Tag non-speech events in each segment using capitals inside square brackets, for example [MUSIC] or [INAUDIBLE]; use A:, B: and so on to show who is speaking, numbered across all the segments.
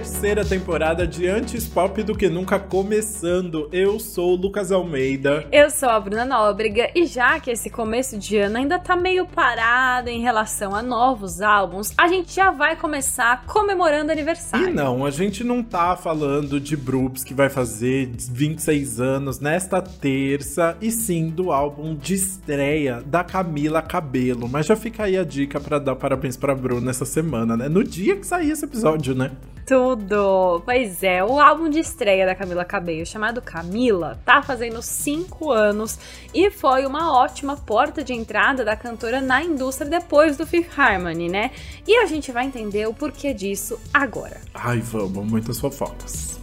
A: terceira temporada de Antes Pop do que Nunca começando. Eu sou o Lucas Almeida.
B: Eu sou a Bruna Nóbrega e já que esse começo de ano ainda tá meio parado em relação a novos álbuns, a gente já vai começar comemorando aniversário.
A: E não, a gente não tá falando de Brooks que vai fazer 26 anos nesta terça, e sim do álbum de estreia da Camila Cabelo. Mas já fica aí a dica para dar parabéns pra Bruna essa semana, né? No dia que sair esse episódio, né?
B: Tudo! Pois é, o álbum de estreia da Camila Cabello, chamado Camila, tá fazendo 5 anos e foi uma ótima porta de entrada da cantora na indústria depois do Fifth Harmony, né? E a gente vai entender o porquê disso agora.
A: Ai, vamos, muitas fofocas.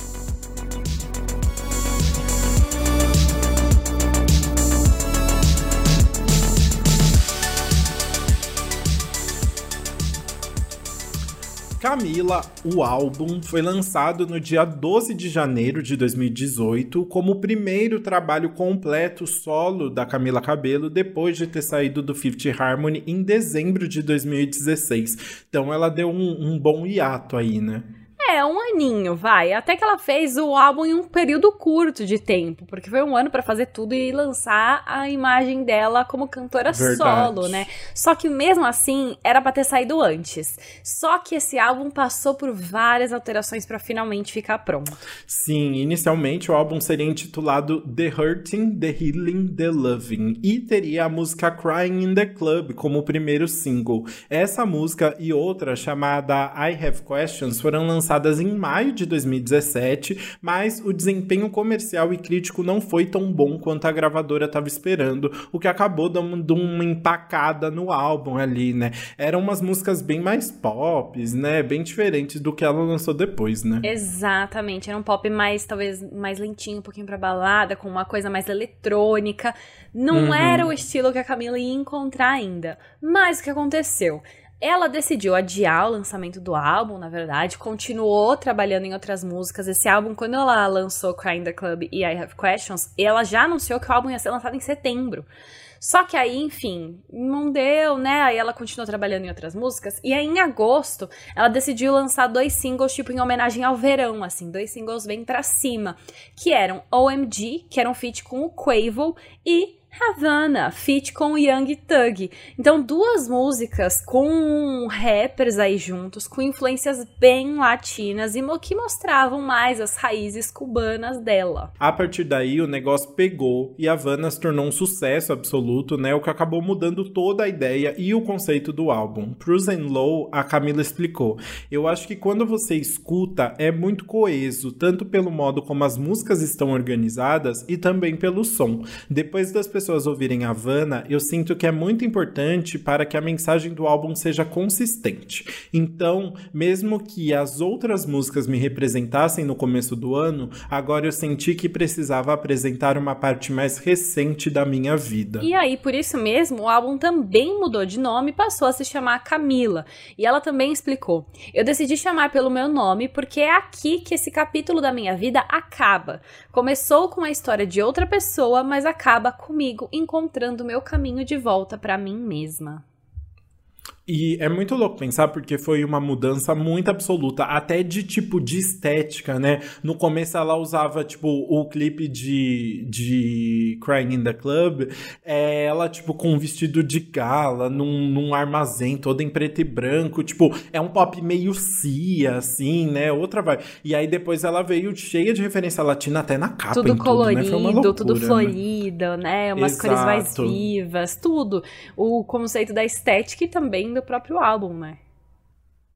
A: Camila, o álbum, foi lançado no dia 12 de janeiro de 2018 como o primeiro trabalho completo solo da Camila Cabello depois de ter saído do Fifth Harmony em dezembro de 2016. Então ela deu um, um bom hiato aí, né?
B: É, um aninho, vai. Até que ela fez o álbum em um período curto de tempo, porque foi um ano para fazer tudo e lançar a imagem dela como cantora Verdade. solo, né? Só que mesmo assim, era para ter saído antes. Só que esse álbum passou por várias alterações para finalmente ficar pronto.
A: Sim, inicialmente o álbum seria intitulado The Hurting, The Healing, The Loving e teria a música Crying in the Club como o primeiro single. Essa música e outra chamada I Have Questions foram lançadas lançadas em maio de 2017, mas o desempenho comercial e crítico não foi tão bom quanto a gravadora estava esperando, o que acabou dando uma empacada no álbum ali, né? Eram umas músicas bem mais pop, né? Bem diferentes do que ela lançou depois, né?
B: Exatamente, era um pop mais, talvez, mais lentinho, um pouquinho pra balada, com uma coisa mais eletrônica. Não uhum. era o estilo que a Camila ia encontrar ainda. Mas o que aconteceu? Ela decidiu adiar o lançamento do álbum, na verdade, continuou trabalhando em outras músicas. Esse álbum, quando ela lançou Crying the Club e I Have Questions, ela já anunciou que o álbum ia ser lançado em setembro. Só que aí, enfim, não deu, né? Aí ela continuou trabalhando em outras músicas. E aí, em agosto, ela decidiu lançar dois singles, tipo, em homenagem ao verão, assim, dois singles bem pra cima. Que eram OMG, que era um feat com o Quavo, e Havana, feat com Young Thug. Então, duas músicas com rappers aí juntos, com influências bem latinas e que mostravam mais as raízes cubanas dela.
A: A partir daí, o negócio pegou e Havana se tornou um sucesso absoluto, né? O que acabou mudando toda a ideia e o conceito do álbum. Pro Zen Low, a Camila explicou: Eu acho que quando você escuta, é muito coeso, tanto pelo modo como as músicas estão organizadas e também pelo som. Depois das pessoas ouvirem Havana, eu sinto que é muito importante para que a mensagem do álbum seja consistente. Então, mesmo que as outras músicas me representassem no começo do ano, agora eu senti que precisava apresentar uma parte mais recente da minha vida.
B: E aí, por isso mesmo, o álbum também mudou de nome e passou a se chamar Camila. E ela também explicou: Eu decidi chamar pelo meu nome porque é aqui que esse capítulo da minha vida acaba. Começou com a história de outra pessoa, mas acaba comigo comigo encontrando meu caminho de volta para mim mesma.
A: E é muito louco pensar porque foi uma mudança muito absoluta, até de tipo de estética, né? No começo ela usava, tipo, o clipe de, de Crying in the Club, é, ela, tipo, com um vestido de gala, num, num armazém todo em preto e branco, tipo, é um pop meio cia, assim, né? Outra vai. E aí depois ela veio cheia de referência latina até na capa.
B: Tudo colorido,
A: tudo, né? loucura,
B: tudo florido, né? né? Umas Exato. cores mais vivas, tudo. O conceito da estética e também do próprio álbum, né?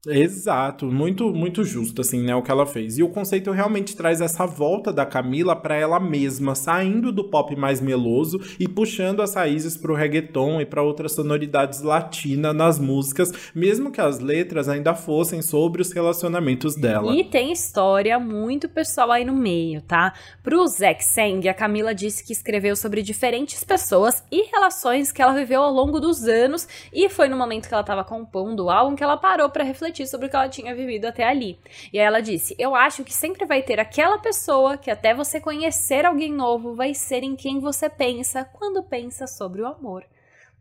A: Exato, muito muito justo assim, né, o que ela fez. E o conceito realmente traz essa volta da Camila para ela mesma, saindo do pop mais meloso e puxando as raízes para o reggaeton e para outras sonoridades latinas nas músicas, mesmo que as letras ainda fossem sobre os relacionamentos dela.
B: E tem história muito pessoal aí no meio, tá? Pro Zack Sang, a Camila disse que escreveu sobre diferentes pessoas e relações que ela viveu ao longo dos anos e foi no momento que ela estava compondo o álbum que ela parou para refletir refletir sobre o que ela tinha vivido até ali. E aí ela disse: Eu acho que sempre vai ter aquela pessoa que, até você conhecer alguém novo, vai ser em quem você pensa quando pensa sobre o amor.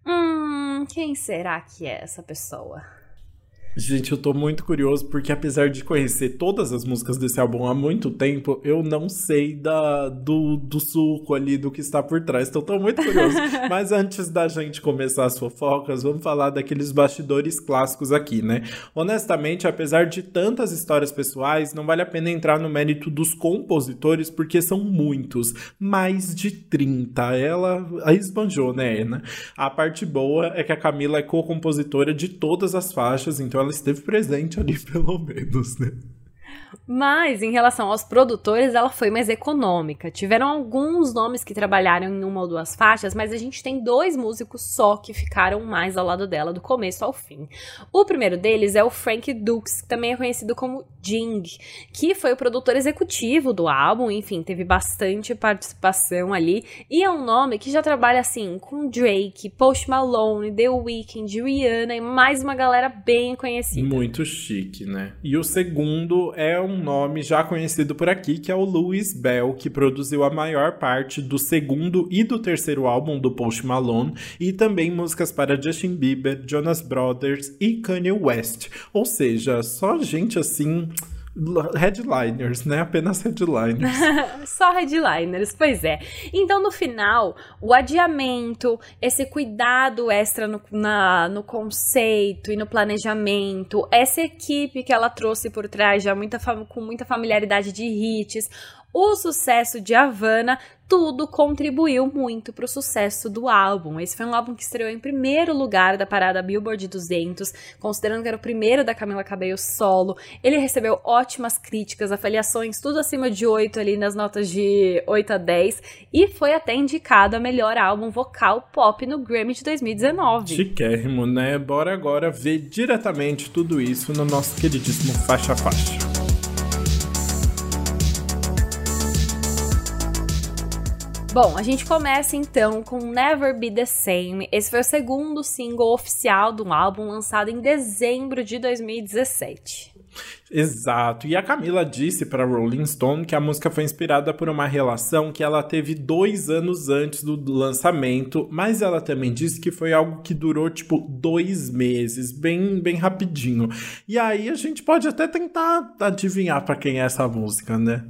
B: Hum, quem será que é essa pessoa?
A: Gente, eu tô muito curioso porque apesar de conhecer todas as músicas desse álbum há muito tempo, eu não sei da, do, do suco ali, do que está por trás. Então tô muito curioso. [LAUGHS] Mas antes da gente começar as fofocas, vamos falar daqueles bastidores clássicos aqui, né? Honestamente, apesar de tantas histórias pessoais, não vale a pena entrar no mérito dos compositores porque são muitos. Mais de 30. Ela esbanjou, né, Ana? A parte boa é que a Camila é co-compositora de todas as faixas, então ela esteve presente ali, [LAUGHS] pelo menos, né?
B: Mas, em relação aos produtores, ela foi mais econômica. Tiveram alguns nomes que trabalharam em uma ou duas faixas, mas a gente tem dois músicos só que ficaram mais ao lado dela do começo ao fim. O primeiro deles é o Frank Dukes, que também é conhecido como Jing, que foi o produtor executivo do álbum, enfim, teve bastante participação ali. E é um nome que já trabalha assim com Drake, Post Malone, The Weeknd, Rihanna e mais uma galera bem conhecida.
A: Muito chique, né? E o segundo é um nome já conhecido por aqui, que é o Louis Bell, que produziu a maior parte do segundo e do terceiro álbum do Post Malone e também músicas para Justin Bieber, Jonas Brothers e Kanye West. Ou seja, só gente assim headliners, né? Apenas headliners. [LAUGHS]
B: Só headliners, pois é. Então, no final, o adiamento, esse cuidado extra no, na, no conceito e no planejamento, essa equipe que ela trouxe por trás, já muita, com muita familiaridade de hits, o sucesso de Havana, tudo contribuiu muito para o sucesso do álbum. Esse foi um álbum que estreou em primeiro lugar da parada Billboard 200, considerando que era o primeiro da Camila Cabello solo. Ele recebeu ótimas críticas, avaliações, tudo acima de 8 ali nas notas de 8 a 10 e foi até indicado a melhor álbum vocal pop no Grammy de 2019.
A: Chiquérrimo, né? Bora agora ver diretamente tudo isso no nosso queridíssimo Faixa Faixa.
B: Bom, a gente começa então com Never Be the Same. Esse foi o segundo single oficial do álbum lançado em dezembro de 2017.
A: Exato. E a Camila disse para Rolling Stone que a música foi inspirada por uma relação que ela teve dois anos antes do lançamento, mas ela também disse que foi algo que durou tipo dois meses, bem, bem rapidinho. E aí a gente pode até tentar adivinhar para quem é essa música, né?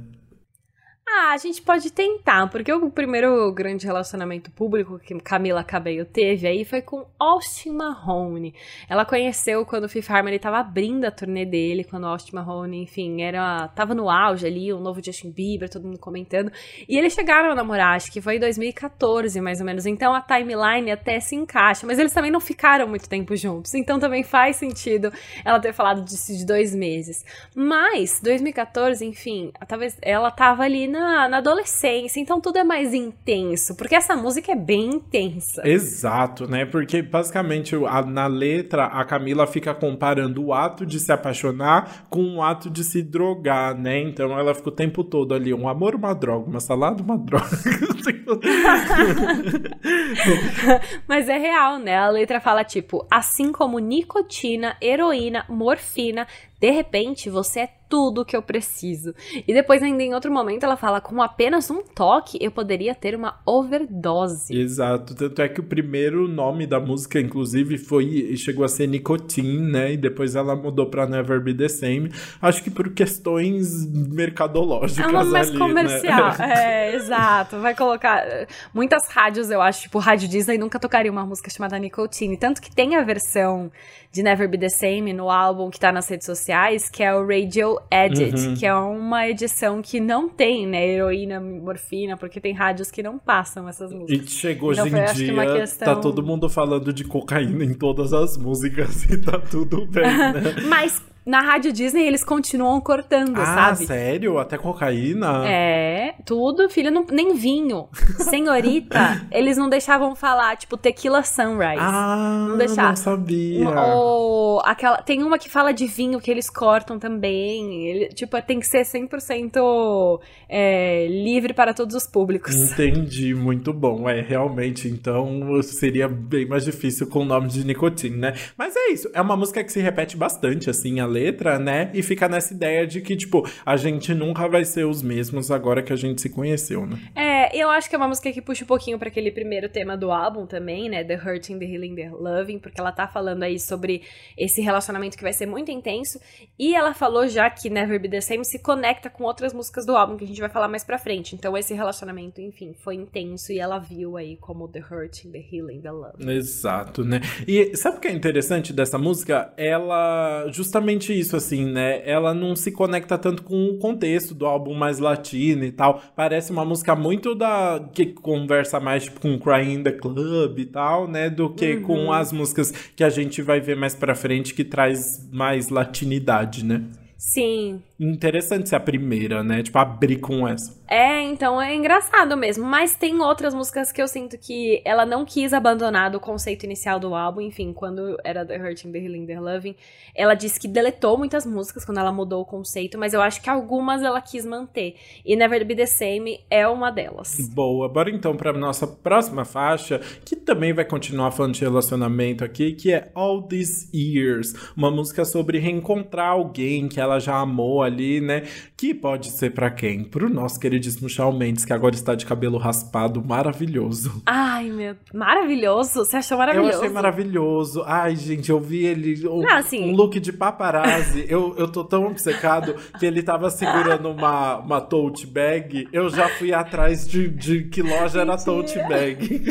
B: Ah, a gente pode tentar, porque o primeiro grande relacionamento público que Camila Cabello teve aí foi com Austin Mahone. Ela conheceu quando o Fifth Harmony estava abrindo a turnê dele, quando Austin Mahone, enfim, era tava no auge ali, o novo Justin Bieber, todo mundo comentando. E eles chegaram a namorar, acho que foi em 2014, mais ou menos. Então a timeline até se encaixa, mas eles também não ficaram muito tempo juntos. Então também faz sentido ela ter falado disso de dois meses. Mas 2014, enfim, talvez ela tava ali na na, na adolescência, então tudo é mais intenso, porque essa música é bem intensa.
A: Exato, né? Porque basicamente a, na letra a Camila fica comparando o ato de se apaixonar com o ato de se drogar, né? Então ela fica o tempo todo ali, um amor, uma droga, uma salada, uma droga. [LAUGHS] [LAUGHS]
B: Mas é real, né? A letra fala tipo, assim como nicotina, heroína, morfina, de repente você é tudo que eu preciso. E depois, ainda em outro momento, ela fala: com apenas um toque, eu poderia ter uma overdose.
A: Exato. Tanto é que o primeiro nome da música, inclusive, foi chegou a ser Nicotine, né? E depois ela mudou pra Never Be the Same. Acho que por questões mercadológicas. É
B: uma mais
A: ali,
B: comercial.
A: Né? [LAUGHS]
B: É, exato. Vai colocar. Muitas rádios, eu acho, tipo, Rádio Disney nunca tocaria uma música chamada Nicotine. Tanto que tem a versão de Never Be the Same no álbum que tá nas redes sociais, que é o Radio Edit, uhum. que é uma edição que não tem, né, heroína, morfina, porque tem rádios que não passam essas músicas.
A: E chegou então, hoje em dia, tá questão... tá todo mundo falando de cocaína em todas as músicas [LAUGHS] e tá tudo bem, né?
B: Mas na Rádio Disney eles continuam cortando,
A: ah,
B: sabe?
A: sério? Até cocaína?
B: É, tudo, filho, não, nem vinho. [LAUGHS] Senhorita, eles não deixavam falar, tipo, tequila sunrise.
A: Ah, não, deixava. não sabia.
B: Ou aquela, tem uma que fala de vinho que eles cortam também. Ele, tipo, tem que ser 100% é, livre para todos os públicos.
A: Entendi, muito bom. É, realmente, então seria bem mais difícil com o nome de nicotina, né? Mas é isso, é uma música que se repete bastante, assim, a letra, né? E fica nessa ideia de que, tipo, a gente nunca vai ser os mesmos agora que a gente se conheceu, né?
B: É, eu acho que é uma música que puxa um pouquinho para aquele primeiro tema do álbum também, né? The Hurting, The Healing, The Loving, porque ela tá falando aí sobre esse relacionamento que vai ser muito intenso. E ela falou já que Never Be The Same se conecta com outras músicas do álbum, que a gente vai falar mais pra frente. Então esse relacionamento, enfim, foi intenso e ela viu aí como The Hurting, The Healing, The Loving.
A: Exato, né? E sabe o que é interessante dessa música? Ela, justamente isso, assim, né? Ela não se conecta tanto com o contexto do álbum mais latino e tal. Parece uma música muito da. que conversa mais tipo, com Crying in the Club e tal, né? Do que uhum. com as músicas que a gente vai ver mais pra frente que traz mais latinidade, né?
B: Sim.
A: Interessante ser a primeira, né? Tipo, abrir com essa.
B: É, então é engraçado mesmo. Mas tem outras músicas que eu sinto que ela não quis abandonar do conceito inicial do álbum. Enfim, quando era The Hurting, The Healing, The Loving, ela disse que deletou muitas músicas quando ela mudou o conceito, mas eu acho que algumas ela quis manter. E Never Be The Same é uma delas.
A: Boa. Bora então pra nossa próxima faixa, que também vai continuar falando de relacionamento aqui, que é All These Years. Uma música sobre reencontrar alguém que ela ela já amou ali, né? Que pode ser para quem? Pro nosso queridíssimo Shawn Mendes, que agora está de cabelo raspado, maravilhoso.
B: Ai, meu, maravilhoso? Você achou maravilhoso?
A: Eu achei maravilhoso. Ai, gente, eu vi ele, um, Não, assim... um look de paparazzi. eu, eu tô tão obcecado que ele tava segurando uma, uma tote bag. Eu já fui atrás de, de que loja era tote bag.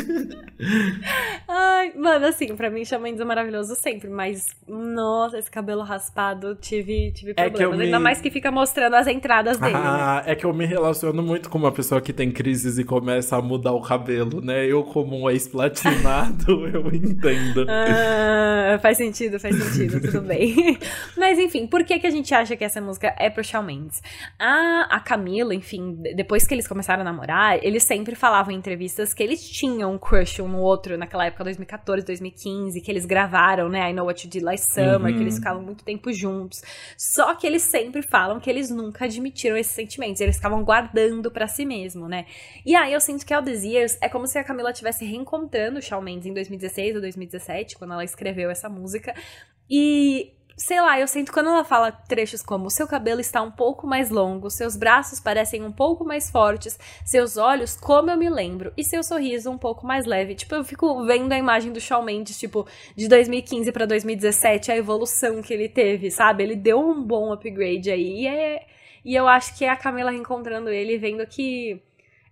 B: Ai, mano, assim, pra mim Shawn Mendes é maravilhoso sempre, mas, nossa, esse cabelo raspado, tive, tive é problemas. Me... Ainda mais que fica mostrando as entradas dele.
A: Ah, né? é que eu me relaciono muito com uma pessoa que tem crises e começa a mudar o cabelo, né? Eu, como um ex-platinado, [LAUGHS] eu entendo.
B: Ah, faz sentido, faz sentido, tudo [LAUGHS] bem. Mas enfim, por que, que a gente acha que essa música é pro Shawn Mendes? A, a Camila, enfim, depois que eles começaram a namorar, eles sempre falavam em entrevistas que eles tinham um crush um no outro naquela época, 2014, 2015, que eles gravaram, né? I Know What You Did Last Summer, uhum. que eles ficavam muito tempo juntos. Só que eles sempre falam que eles nunca admitiram esses sentimentos, eles ficavam guardando para si mesmo, né? E aí eu sinto que All These Years é como se a Camila estivesse reencontrando o Shawn Mendes em 2016 ou 2017, quando ela escreveu essa música. E sei lá, eu sinto quando ela fala trechos como seu cabelo está um pouco mais longo, seus braços parecem um pouco mais fortes, seus olhos como eu me lembro e seu sorriso um pouco mais leve. Tipo, eu fico vendo a imagem do Shawn Mendes, tipo, de 2015 para 2017, a evolução que ele teve, sabe? Ele deu um bom upgrade aí e é e eu acho que é a Camila reencontrando ele vendo que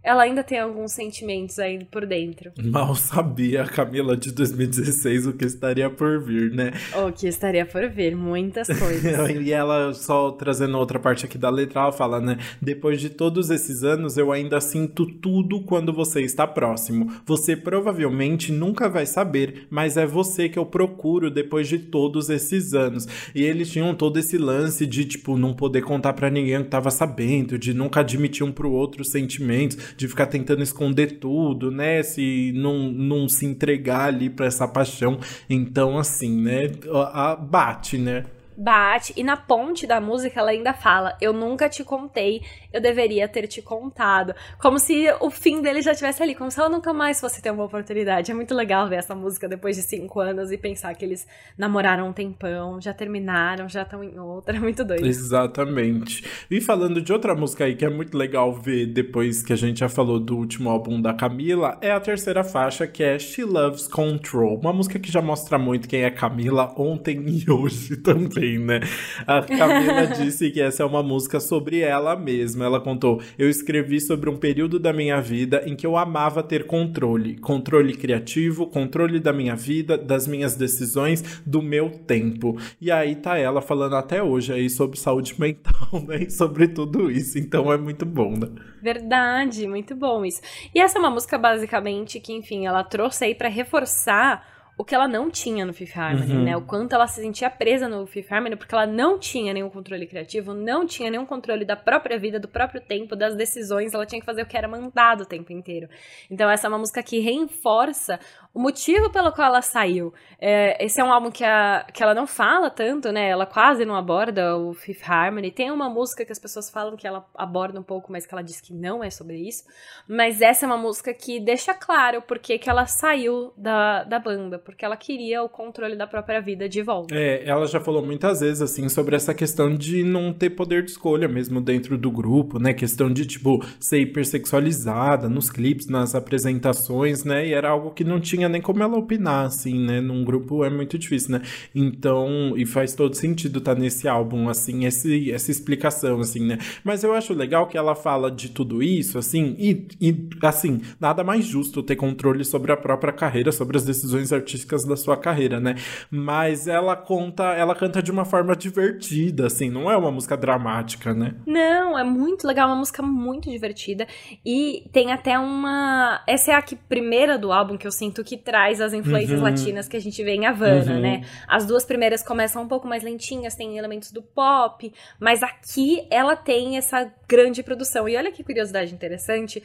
B: ela ainda tem alguns sentimentos aí por dentro.
A: Mal sabia a Camila de 2016 o que estaria por vir, né?
B: O que estaria por vir, muitas coisas. [LAUGHS]
A: e ela, só trazendo outra parte aqui da letra, ela fala, né? Depois de todos esses anos, eu ainda sinto tudo quando você está próximo. Você provavelmente nunca vai saber, mas é você que eu procuro depois de todos esses anos. E eles tinham todo esse lance de, tipo, não poder contar para ninguém que tava sabendo, de nunca admitir um pro outro sentimentos de ficar tentando esconder tudo, né? Se não, não se entregar ali para essa paixão. Então, assim, né? A, a, bate, né?
B: Bate. E na ponte da música ela ainda fala: Eu nunca te contei, eu deveria ter te contado. Como se o fim dele já estivesse ali, como se ela nunca mais fosse ter uma oportunidade. É muito legal ver essa música depois de cinco anos e pensar que eles namoraram um tempão, já terminaram, já estão em outra. É muito doido.
A: Exatamente. E falando de outra música aí que é muito legal ver depois que a gente já falou do último álbum da Camila, é a terceira faixa que é She Loves Control. Uma música que já mostra muito quem é Camila ontem e hoje [LAUGHS] também né? A Camila [LAUGHS] disse que essa é uma música sobre ela mesma. Ela contou: Eu escrevi sobre um período da minha vida em que eu amava ter controle. Controle criativo, controle da minha vida, das minhas decisões, do meu tempo. E aí tá ela falando até hoje aí sobre saúde mental, [LAUGHS] né? E sobre tudo isso. Então é muito bom, né?
B: Verdade, muito bom isso. E essa é uma música basicamente que, enfim, ela trouxe aí para reforçar o que ela não tinha no Fifth Harmony, uhum. né? O quanto ela se sentia presa no Fifth Harmony, porque ela não tinha nenhum controle criativo, não tinha nenhum controle da própria vida, do próprio tempo, das decisões, ela tinha que fazer o que era mandado o tempo inteiro. Então essa é uma música que reforça o motivo pelo qual ela saiu. É, esse é um álbum que, a, que ela não fala tanto, né? Ela quase não aborda o Fifth Harmony. Tem uma música que as pessoas falam que ela aborda um pouco, mas que ela diz que não é sobre isso. Mas essa é uma música que deixa claro por que ela saiu da, da banda, porque ela queria o controle da própria vida de volta.
A: É, ela já falou muitas vezes, assim, sobre essa questão de não ter poder de escolha mesmo dentro do grupo, né? Questão de, tipo, ser hipersexualizada nos clipes, nas apresentações, né? E era algo que não tinha nem como ela opinar, assim, né? Num grupo é muito difícil, né? Então, e faz todo sentido estar tá nesse álbum, assim, esse, essa explicação, assim, né? Mas eu acho legal que ela fala de tudo isso, assim, e, e assim, nada mais justo ter controle sobre a própria carreira, sobre as decisões artísticas da sua carreira, né? Mas ela conta, ela canta de uma forma divertida, assim, não é uma música dramática, né?
B: Não, é muito legal, uma música muito divertida. E tem até uma. Essa é a que, primeira do álbum que eu sinto que traz as influências uhum. latinas que a gente vê em Havana, uhum. né? As duas primeiras começam um pouco mais lentinhas, tem elementos do pop, mas aqui ela tem essa grande produção. E olha que curiosidade interessante,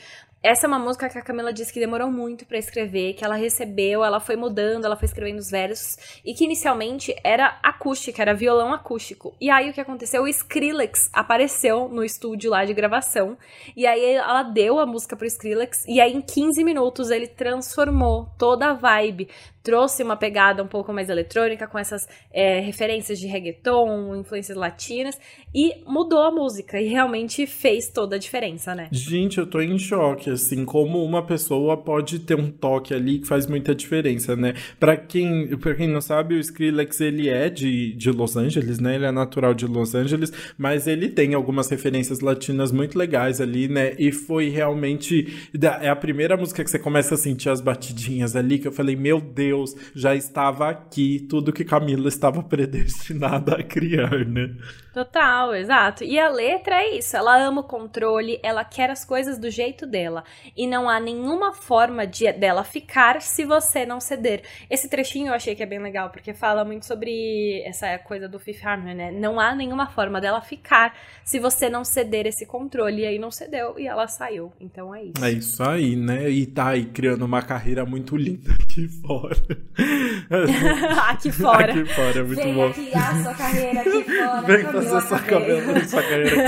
B: essa é uma música que a Camila disse que demorou muito para escrever, que ela recebeu, ela foi mudando, ela foi escrevendo os versos, e que inicialmente era acústica, era violão acústico. E aí o que aconteceu? O Skrillex apareceu no estúdio lá de gravação, e aí ela deu a música pro Skrillex, e aí em 15 minutos ele transformou toda a vibe, trouxe uma pegada um pouco mais eletrônica, com essas é, referências de reggaeton, influências latinas, e mudou a música, e realmente fez toda a diferença, né?
A: Gente, eu tô em choque, assim, como uma pessoa pode ter um toque ali que faz muita diferença, né? Pra quem, pra quem não sabe, o Skrillex, ele é de, de Los Angeles, né? Ele é natural de Los Angeles, mas ele tem algumas referências latinas muito legais ali, né? E foi realmente, é a primeira música que você começa a sentir as batidinhas ali, que eu falei, meu Deus, Deus já estava aqui, tudo que Camila estava [LAUGHS] predestinada a criar, né?
B: Total, exato. E a letra é isso, ela ama o controle, ela quer as coisas do jeito dela. E não há nenhuma forma de dela ficar se você não ceder. Esse trechinho eu achei que é bem legal, porque fala muito sobre essa coisa do Fifth Harmony, né? Não há nenhuma forma dela ficar se você não ceder esse controle. E aí não cedeu e ela saiu. Então é isso.
A: É isso aí, né? E tá aí criando uma carreira muito linda aqui fora. [LAUGHS]
B: aqui fora.
A: Aqui fora, é muito
B: Vem
A: bom.
B: Vem criar sua carreira aqui fora. Vem
A: fazer sua carreira.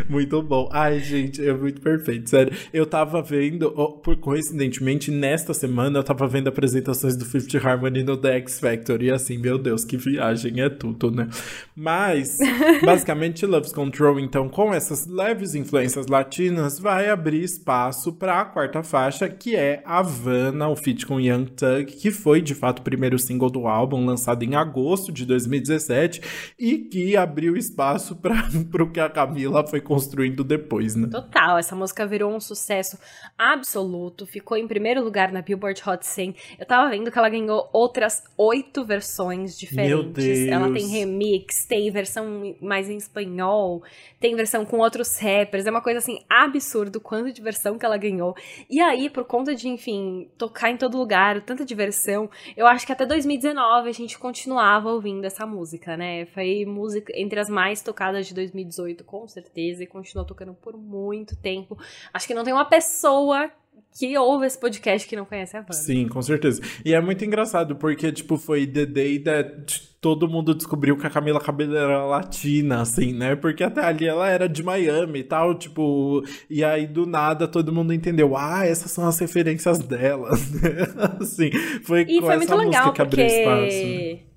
A: [LAUGHS] Muito bom. Ai, gente, é muito perfeito, sério. Eu tava vendo, por coincidentemente, nesta semana, eu tava vendo apresentações do Fifth Harmony no The X Factor. E assim, meu Deus, que viagem, é tudo, né? Mas, [LAUGHS] basicamente, Love's Control, então, com essas leves influências latinas, vai abrir espaço para a quarta faixa, que é Havana, o feat com Young Thug, que foi, de fato, o primeiro single do álbum, lançado em agosto de 2017, e que abriu espaço para [LAUGHS] o que a Camila foi construindo depois, né?
B: Total, essa música virou um sucesso absoluto, ficou em primeiro lugar na Billboard Hot 100. Eu tava vendo que ela ganhou outras oito versões diferentes.
A: Meu Deus.
B: Ela tem remix, tem versão mais em espanhol, tem versão com outros rappers. É uma coisa assim absurdo quanto de versão que ela ganhou. E aí, por conta de, enfim, tocar em todo lugar, tanta diversão, eu acho que até 2019 a gente continuava ouvindo essa música, né? Foi música entre as mais tocadas de 2018, com certeza, e continuou tocando por muito tempo. Acho que não tem uma pessoa que ouve esse podcast que não conhece a banda.
A: Sim, com certeza. E é muito engraçado, porque, tipo, foi The Day that todo mundo descobriu que a Camila Cabello era latina, assim, né? Porque até ali ela era de Miami e tal, tipo... E aí, do nada, todo mundo entendeu. Ah, essas são as referências dela, [LAUGHS] né? assim, foi
B: e
A: com
B: foi
A: essa
B: muito
A: música
B: legal,
A: que abriu
B: porque
A: espaço.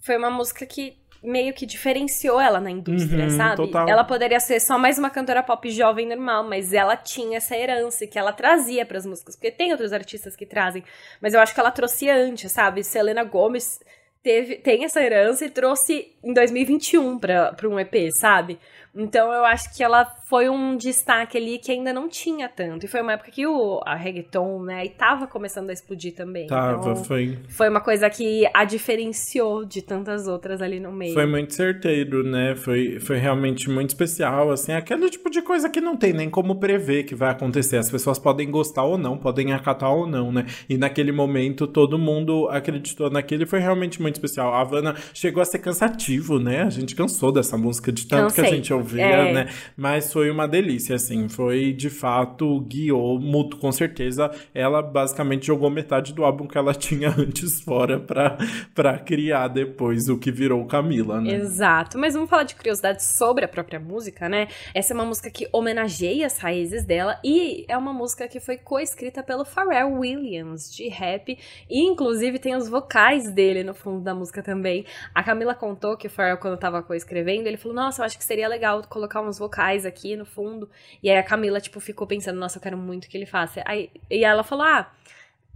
B: Foi uma música que meio que diferenciou ela na indústria,
A: Uhum,
B: sabe?
A: total.
B: Ela poderia ser só mais uma cantora pop jovem normal, mas ela tinha essa herança que ela trazia para as músicas, porque tem outros artistas que trazem, mas eu acho que ela trouxe antes, sabe? Selena Gomez teve, tem essa herança e trouxe em 2021 para um EP, sabe? Então eu acho que ela foi um destaque ali que ainda não tinha tanto. E foi uma época que o a reggaeton, né, e tava começando a explodir também.
A: Tava,
B: então,
A: foi...
B: foi uma coisa que a diferenciou de tantas outras ali no meio.
A: Foi muito certeiro, né? Foi, foi realmente muito especial, assim, aquele tipo de coisa que não tem nem como prever que vai acontecer. As pessoas podem gostar ou não, podem acatar ou não, né? E naquele momento todo mundo acreditou naquele, foi realmente muito especial. A Havana chegou a ser cansativo, né? A gente cansou dessa música de tanto que a gente ouviu ver, é. né? Mas foi uma delícia, assim. Foi, de fato, guiou muito, com certeza. Ela basicamente jogou metade do álbum que ela [LAUGHS] tinha antes fora pra, pra criar depois o que virou Camila, né?
B: Exato. Mas vamos falar de curiosidades sobre a própria música, né? Essa é uma música que homenageia as raízes dela e é uma música que foi coescrita pelo Pharrell Williams, de rap. E, inclusive, tem os vocais dele no fundo da música também. A Camila contou que o Pharrell, quando tava coescrevendo, ele falou, nossa, eu acho que seria legal colocar uns vocais aqui no fundo. E aí a Camila, tipo, ficou pensando, nossa, eu quero muito que ele faça. Aí, e ela falou, ah,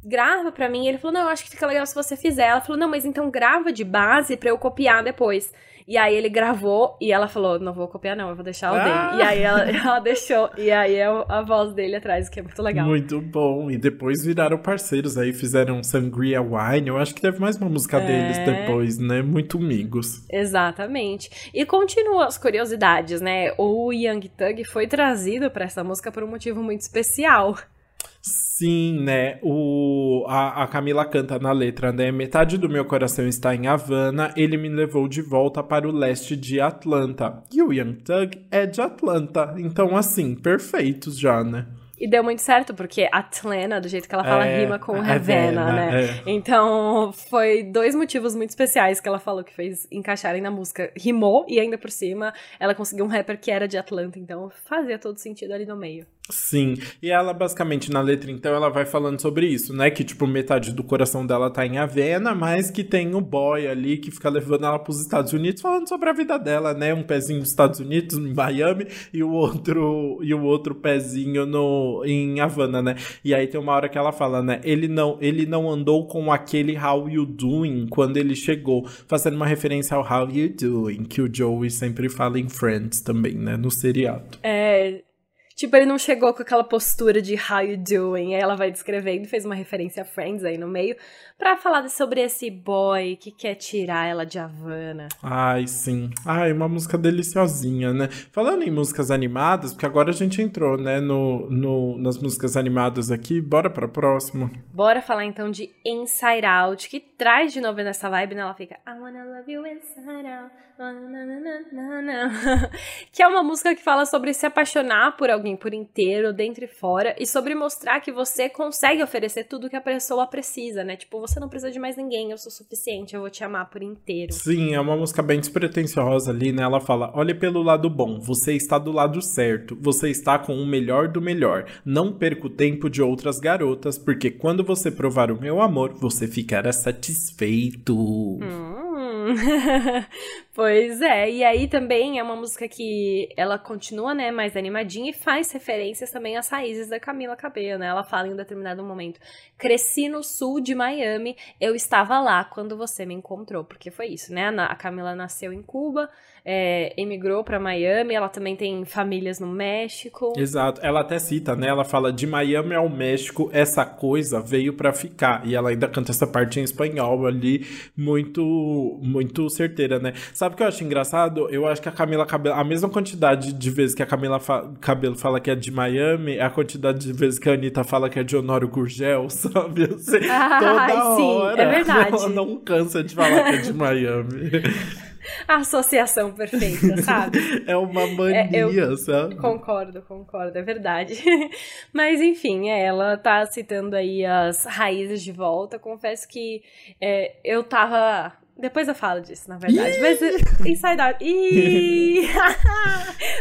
B: grava pra mim. Ele falou, não, eu acho que fica legal se você fizer. Ela falou, não, mas então grava de base pra eu copiar depois. E aí ele gravou e ela falou: Não vou copiar, não, eu vou deixar o ah! dele. E aí ela, ela, deixou. E aí é a voz dele atrás, que é muito legal.
A: Muito bom. E depois viraram parceiros aí, fizeram Sangria Wine. Eu acho que teve mais uma música é... deles depois, né? Muito amigos.
B: Exatamente. E continua as curiosidades, né? O Young Thug foi trazido para essa música por um motivo muito especial.
A: Sim, né? O, a, a, Camila canta na letra, né? Metade do meu coração está em Havana, ele me levou de volta para o leste de Atlanta. E o Young Thug é de Atlanta. Então, assim, perfeitos já, né?
B: E deu muito certo, porque Atlanta, do jeito que ela fala, é, rima com Havana, né? É. Então, foi dois motivos muito especiais que ela falou que fez encaixarem na música. Rimou e ainda por cima, ela conseguiu um rapper que era de Atlanta, então fazia todo sentido ali no meio.
A: Sim, e ela basicamente na letra então ela vai falando sobre isso, né? Que tipo metade do coração dela tá em Havana, mas que tem o boy ali que fica levando ela pros Estados Unidos, falando sobre a vida dela, né? Um pezinho nos Estados Unidos, em Miami, e o outro e o outro pezinho no em Havana, né? E aí tem uma hora que ela fala, né? Ele não ele não andou com aquele how you doing quando ele chegou, fazendo uma referência ao how you doing que o Joey sempre fala em Friends também, né? No seriado.
B: É Tipo, ele não chegou com aquela postura de how you doing. Aí ela vai descrevendo, fez uma referência a Friends aí no meio, pra falar sobre esse boy que quer tirar ela de Havana.
A: Ai, sim. Ai, uma música deliciosinha, né? Falando em músicas animadas, porque agora a gente entrou, né, no, no, nas músicas animadas aqui, bora pra próxima.
B: Bora falar então de Inside Out, que traz de novo nessa vibe, né? Ela fica I wanna love you inside out. [LAUGHS] que é uma música que fala sobre se apaixonar por alguém por inteiro, dentro e fora, e sobre mostrar que você consegue oferecer tudo que a pessoa precisa, né? Tipo, você não precisa de mais ninguém, eu sou suficiente, eu vou te amar por inteiro.
A: Sim, é uma música bem despretensiosa ali, né? Ela fala: olhe pelo lado bom, você está do lado certo, você está com o melhor do melhor. Não perca o tempo de outras garotas, porque quando você provar o meu amor, você ficará satisfeito.
B: Hum. [LAUGHS] pois é, e aí também é uma música que ela continua, né, mais animadinha e faz referências também às raízes da Camila Cabello, né? Ela fala em um determinado momento: "Cresci no sul de Miami, eu estava lá quando você me encontrou", porque foi isso, né? A Camila nasceu em Cuba, é, emigrou para Miami, ela também tem famílias no México.
A: Exato, ela até cita, né? Ela fala de Miami ao México, essa coisa veio para ficar. E ela ainda canta essa parte em espanhol ali, muito, muito certeira, né? Sabe o que eu acho engraçado? Eu acho que a Camila Cabelo, a mesma quantidade de vezes que a Camila fa Cabelo fala que é de Miami, é a quantidade de vezes que a Anitta fala que é de Honório Gurgel, [LAUGHS] sabe? Assim, [LAUGHS] toda Ai, sim, hora. É verdade. Ela não cansa de falar que é de Miami. [LAUGHS]
B: a associação perfeita, sabe? [LAUGHS]
A: É uma mania, é, sabe?
B: Concordo, concordo, é verdade. [LAUGHS] Mas enfim, é, ela tá citando aí as raízes de volta. Confesso que é, eu tava depois eu falo disso, na verdade. Ih! Mas [LAUGHS] Inside Out.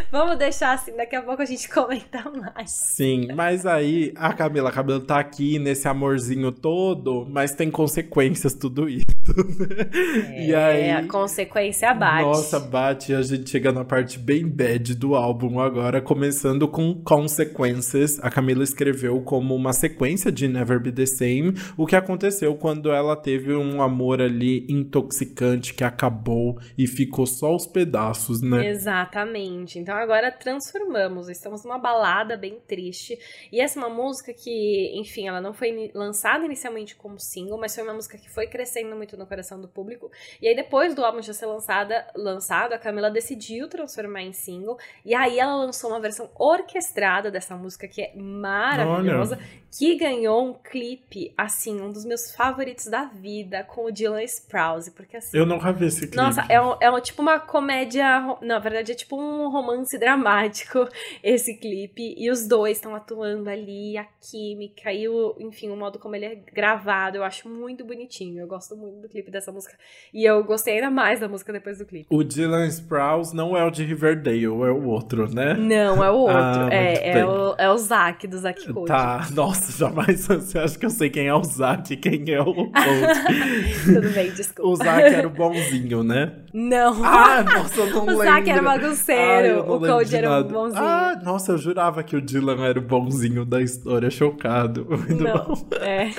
B: Vamos deixar assim, daqui a pouco a gente comenta mais.
A: Sim, mas aí a Camila Cabelo tá aqui nesse amorzinho todo, mas tem consequências tudo isso. [LAUGHS]
B: É, e aí, a consequência bate.
A: Nossa, bate. A gente chega na parte bem bad do álbum agora, começando com consequências. A Camila escreveu como uma sequência de Never Be the Same, o que aconteceu quando ela teve um amor ali intoxicante que acabou e ficou só os pedaços, né?
B: Exatamente. Então agora transformamos, estamos numa balada bem triste. E essa é uma música que, enfim, ela não foi lançada inicialmente como single, mas foi uma música que foi crescendo muito no coração do público. E aí, depois do álbum já ser lançada, lançado, a Camila decidiu transformar em single. E aí ela lançou uma versão orquestrada dessa música que é maravilhosa. Olha. Que ganhou um clipe, assim, um dos meus favoritos da vida, com o Dylan Sprouse. Porque assim.
A: Eu nunca vi esse clipe.
B: Nossa, é, um, é um, tipo uma comédia. Na verdade, é tipo um romance dramático [LAUGHS] esse clipe. E os dois estão atuando ali, a química e o, enfim, o modo como ele é gravado. Eu acho muito bonitinho. Eu gosto muito do clipe dessa música. E eu gostei ainda mais da música depois do clipe.
A: O Dylan Sprouse não é o de Riverdale, é o outro, né?
B: Não, é o outro. Ah, é, é, o, é o Zack, do Zack Code.
A: Tá, nossa, jamais [LAUGHS] você acha que eu sei quem é o Zack e quem é o [LAUGHS] Code.
B: Tudo bem, desculpa.
A: O Zack era o bonzinho, né?
B: Não.
A: Ah, nossa, eu não [LAUGHS]
B: o
A: lembro.
B: O Zack era bagunceiro, o Code era o bonzinho.
A: Ah, nossa, eu jurava que o Dylan era o bonzinho da história, chocado.
B: Muito não, bom. é.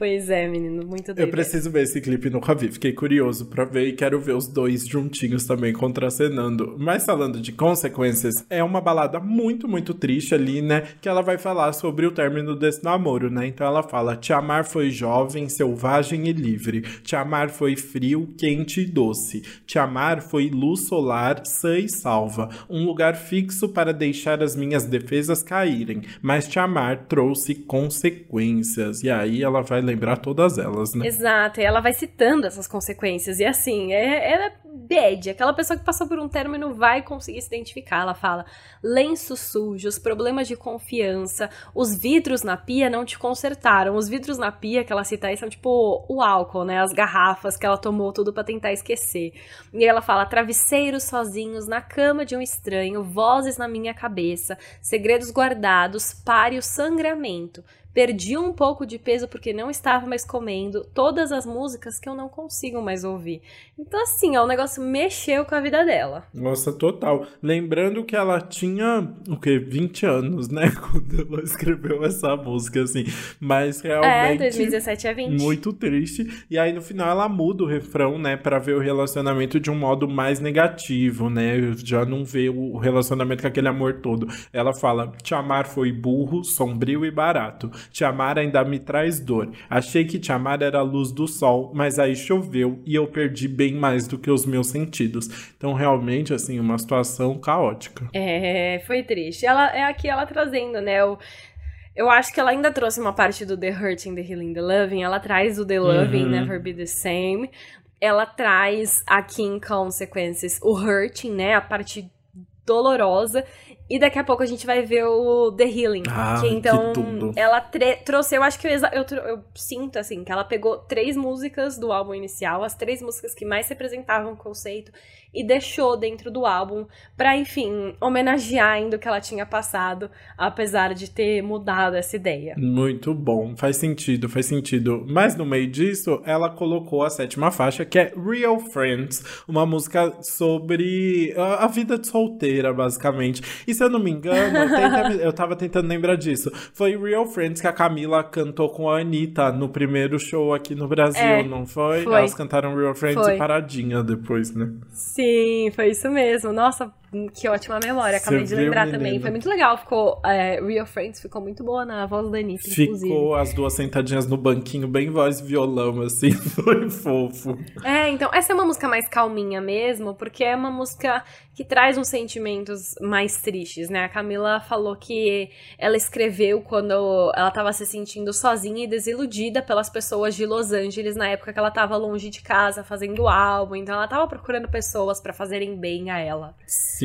B: Pois é, menino, muito doido.
A: Eu preciso ver esse clipe, nunca vi. Fiquei curioso pra ver e quero ver os dois juntinhos também contracenando. Mas falando de consequências, é uma balada muito, muito triste ali, né? Que ela vai falar sobre o término desse namoro, né? Então ela fala: Te amar foi jovem, selvagem e livre. Te amar foi frio, quente e doce. Te amar foi luz solar, sã e salva. Um lugar fixo para deixar as minhas defesas caírem. Mas te amar trouxe consequências. E aí ela vai lembrar todas elas, né?
B: Exato, e ela vai citando essas consequências. E assim, é, ela é bad. Aquela pessoa que passou por um término vai conseguir se identificar. Ela fala: lenços sujos, problemas de confiança, os vidros na pia não te consertaram. Os vidros na pia que ela cita aí são tipo o álcool, né? As garrafas que ela tomou tudo para tentar esquecer. E ela fala: travesseiros sozinhos na cama de um estranho, vozes na minha cabeça, segredos guardados, pare o sangramento. Perdi um pouco de peso porque não estava mais comendo todas as músicas que eu não consigo mais ouvir. Então, assim, ó, o negócio mexeu com a vida dela.
A: Nossa, total. Lembrando que ela tinha, o quê? 20 anos, né? [LAUGHS] Quando ela escreveu essa música, assim. Mas realmente.
B: É, 2017 é 20.
A: Muito triste. E aí, no final, ela muda o refrão, né? Pra ver o relacionamento de um modo mais negativo, né? Já não vê o relacionamento com aquele amor todo. Ela fala: Te amar foi burro, sombrio e barato. Te amar ainda me traz dor. Achei que te amar era a luz do sol, mas aí choveu e eu perdi bem mais do que os meus sentidos. Então, realmente, assim, uma situação caótica.
B: É, foi triste. Ela é aqui ela trazendo, né? O, eu acho que ela ainda trouxe uma parte do The Hurting, The Healing, The Loving. Ela traz o The Loving, uhum. Never Be The Same. Ela traz aqui em Consequences o Hurting, né? A parte dolorosa. E daqui a pouco a gente vai ver o The Healing.
A: Ah,
B: que então
A: que
B: ela trouxe, eu acho que eu, eu, eu, sinto assim, que ela pegou três músicas do álbum inicial, as três músicas que mais representavam o conceito, e deixou dentro do álbum para, enfim, homenagear ainda o que ela tinha passado, apesar de ter mudado essa ideia.
A: Muito bom, faz sentido, faz sentido. Mas no meio disso, ela colocou a sétima faixa, que é Real Friends, uma música sobre a vida de solteira, basicamente. E se eu não me engano, tenta, eu tava tentando lembrar disso. Foi Real Friends que a Camila cantou com a Anitta no primeiro show aqui no Brasil, é, não foi? foi? Elas cantaram Real Friends foi. e paradinha depois, né?
B: Sim. Sim, foi isso mesmo. Nossa, que ótima memória. Acabei Você de lembrar viu, também. Foi muito legal. Ficou. É, Real Friends ficou muito boa na voz da Anitta,
A: Ficou
B: inclusive.
A: as duas sentadinhas no banquinho, bem voz violão, assim. [LAUGHS] Foi fofo.
B: É, então, essa é uma música mais calminha mesmo, porque é uma música que traz uns sentimentos mais tristes, né? A Camila falou que ela escreveu quando ela tava se sentindo sozinha e desiludida pelas pessoas de Los Angeles na época que ela tava longe de casa fazendo álbum. Então ela tava procurando pessoas para fazerem bem a ela.
A: Sim,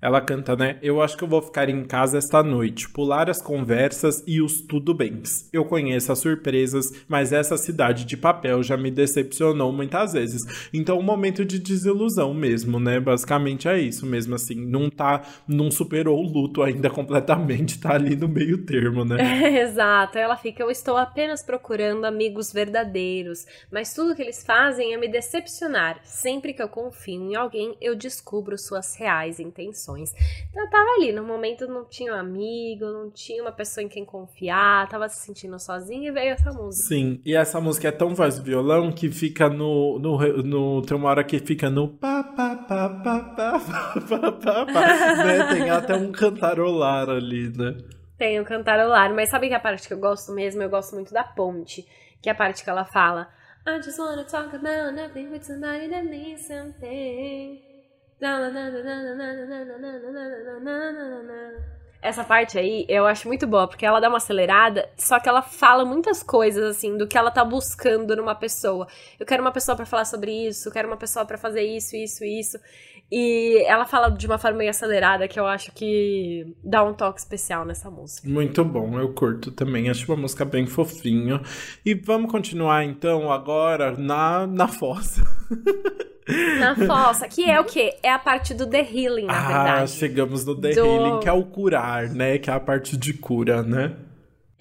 A: ela canta, né? Eu acho que eu vou ficar em casa esta noite, pular as conversas e os tudo bens. Eu conheço as surpresas, mas essa cidade de papel já me decepcionou muitas vezes. Então, um momento de desilusão mesmo, né? Basicamente é isso mesmo, assim. Não tá, não superou o luto ainda completamente, tá ali no meio termo, né? [LAUGHS]
B: É, exato. Ela fica, eu estou apenas procurando amigos verdadeiros, mas tudo que eles fazem é me decepcionar. Sempre que eu confio em alguém, eu descubro suas reais reais intenções. Então eu tava ali, no momento não tinha um amigo, não tinha uma pessoa em quem confiar, tava se sentindo sozinha e veio essa música.
A: Sim, e essa música é tão voz violão que fica no, no, no. Tem uma hora que fica no pá, pá, pá, pá, pá, pá, pá, pá, né? Tem até um cantarolar ali, né?
B: Tem um cantarolar, mas sabe que a parte que eu gosto mesmo? Eu gosto muito da ponte, que é a parte que ela fala. I just wanna talk about nothing with somebody that means something. Essa parte aí eu acho muito boa, porque ela dá uma acelerada, só que ela fala muitas coisas, assim, do que ela tá buscando numa pessoa. Eu quero uma pessoa para falar sobre isso, eu quero uma pessoa para fazer isso, isso, isso. E ela fala de uma forma meio acelerada que eu acho que dá um toque especial nessa música.
A: Muito bom, eu curto também. Acho uma música bem fofinha. E vamos continuar então agora na, na fossa. [LAUGHS]
B: Na fossa, que é o quê? É a parte do The Healing, na
A: ah,
B: verdade.
A: Ah, chegamos no The
B: do...
A: Healing, que é o curar, né? Que é a parte de cura, né?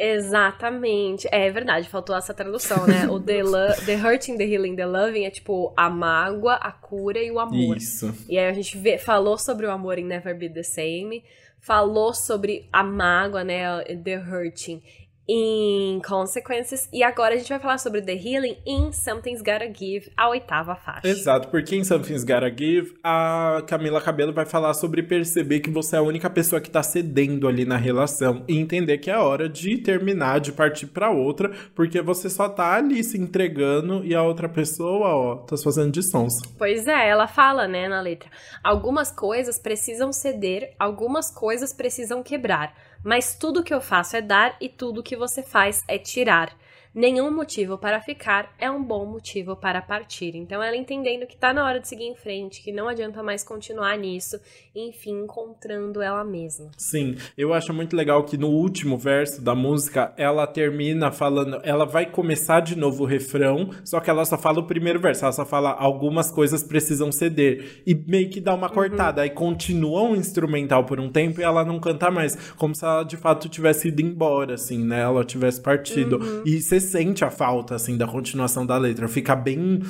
B: Exatamente. É verdade, faltou essa tradução, né? O the, [LAUGHS] the Hurting, The Healing, The Loving é tipo a mágoa, a cura e o amor.
A: Isso.
B: E aí a gente vê, falou sobre o amor em Never Be The Same, falou sobre a mágoa, né? The Hurting em Consequences. E agora a gente vai falar sobre The Healing em Something's Gotta Give, a oitava faixa.
A: Exato, porque em Something's Gotta Give, a Camila Cabelo vai falar sobre perceber que você é a única pessoa que tá cedendo ali na relação e entender que é hora de terminar, de partir para outra, porque você só tá ali se entregando e a outra pessoa, ó, tá se fazendo de sons.
B: Pois é, ela fala, né, na letra. Algumas coisas precisam ceder, algumas coisas precisam quebrar. Mas tudo que eu faço é dar e tudo que você faz é tirar. Nenhum motivo para ficar é um bom motivo para partir. Então, ela entendendo que tá na hora de seguir em frente, que não adianta mais continuar nisso, enfim, encontrando ela mesma.
A: Sim, eu acho muito legal que no último verso da música, ela termina falando, ela vai começar de novo o refrão, só que ela só fala o primeiro verso, ela só fala algumas coisas precisam ceder. E meio que dá uma uhum. cortada, aí continua um instrumental por um tempo e ela não canta mais, como se ela de fato tivesse ido embora, assim, né? Ela tivesse partido. Uhum. E você sente a falta, assim, da continuação da letra. Fica bem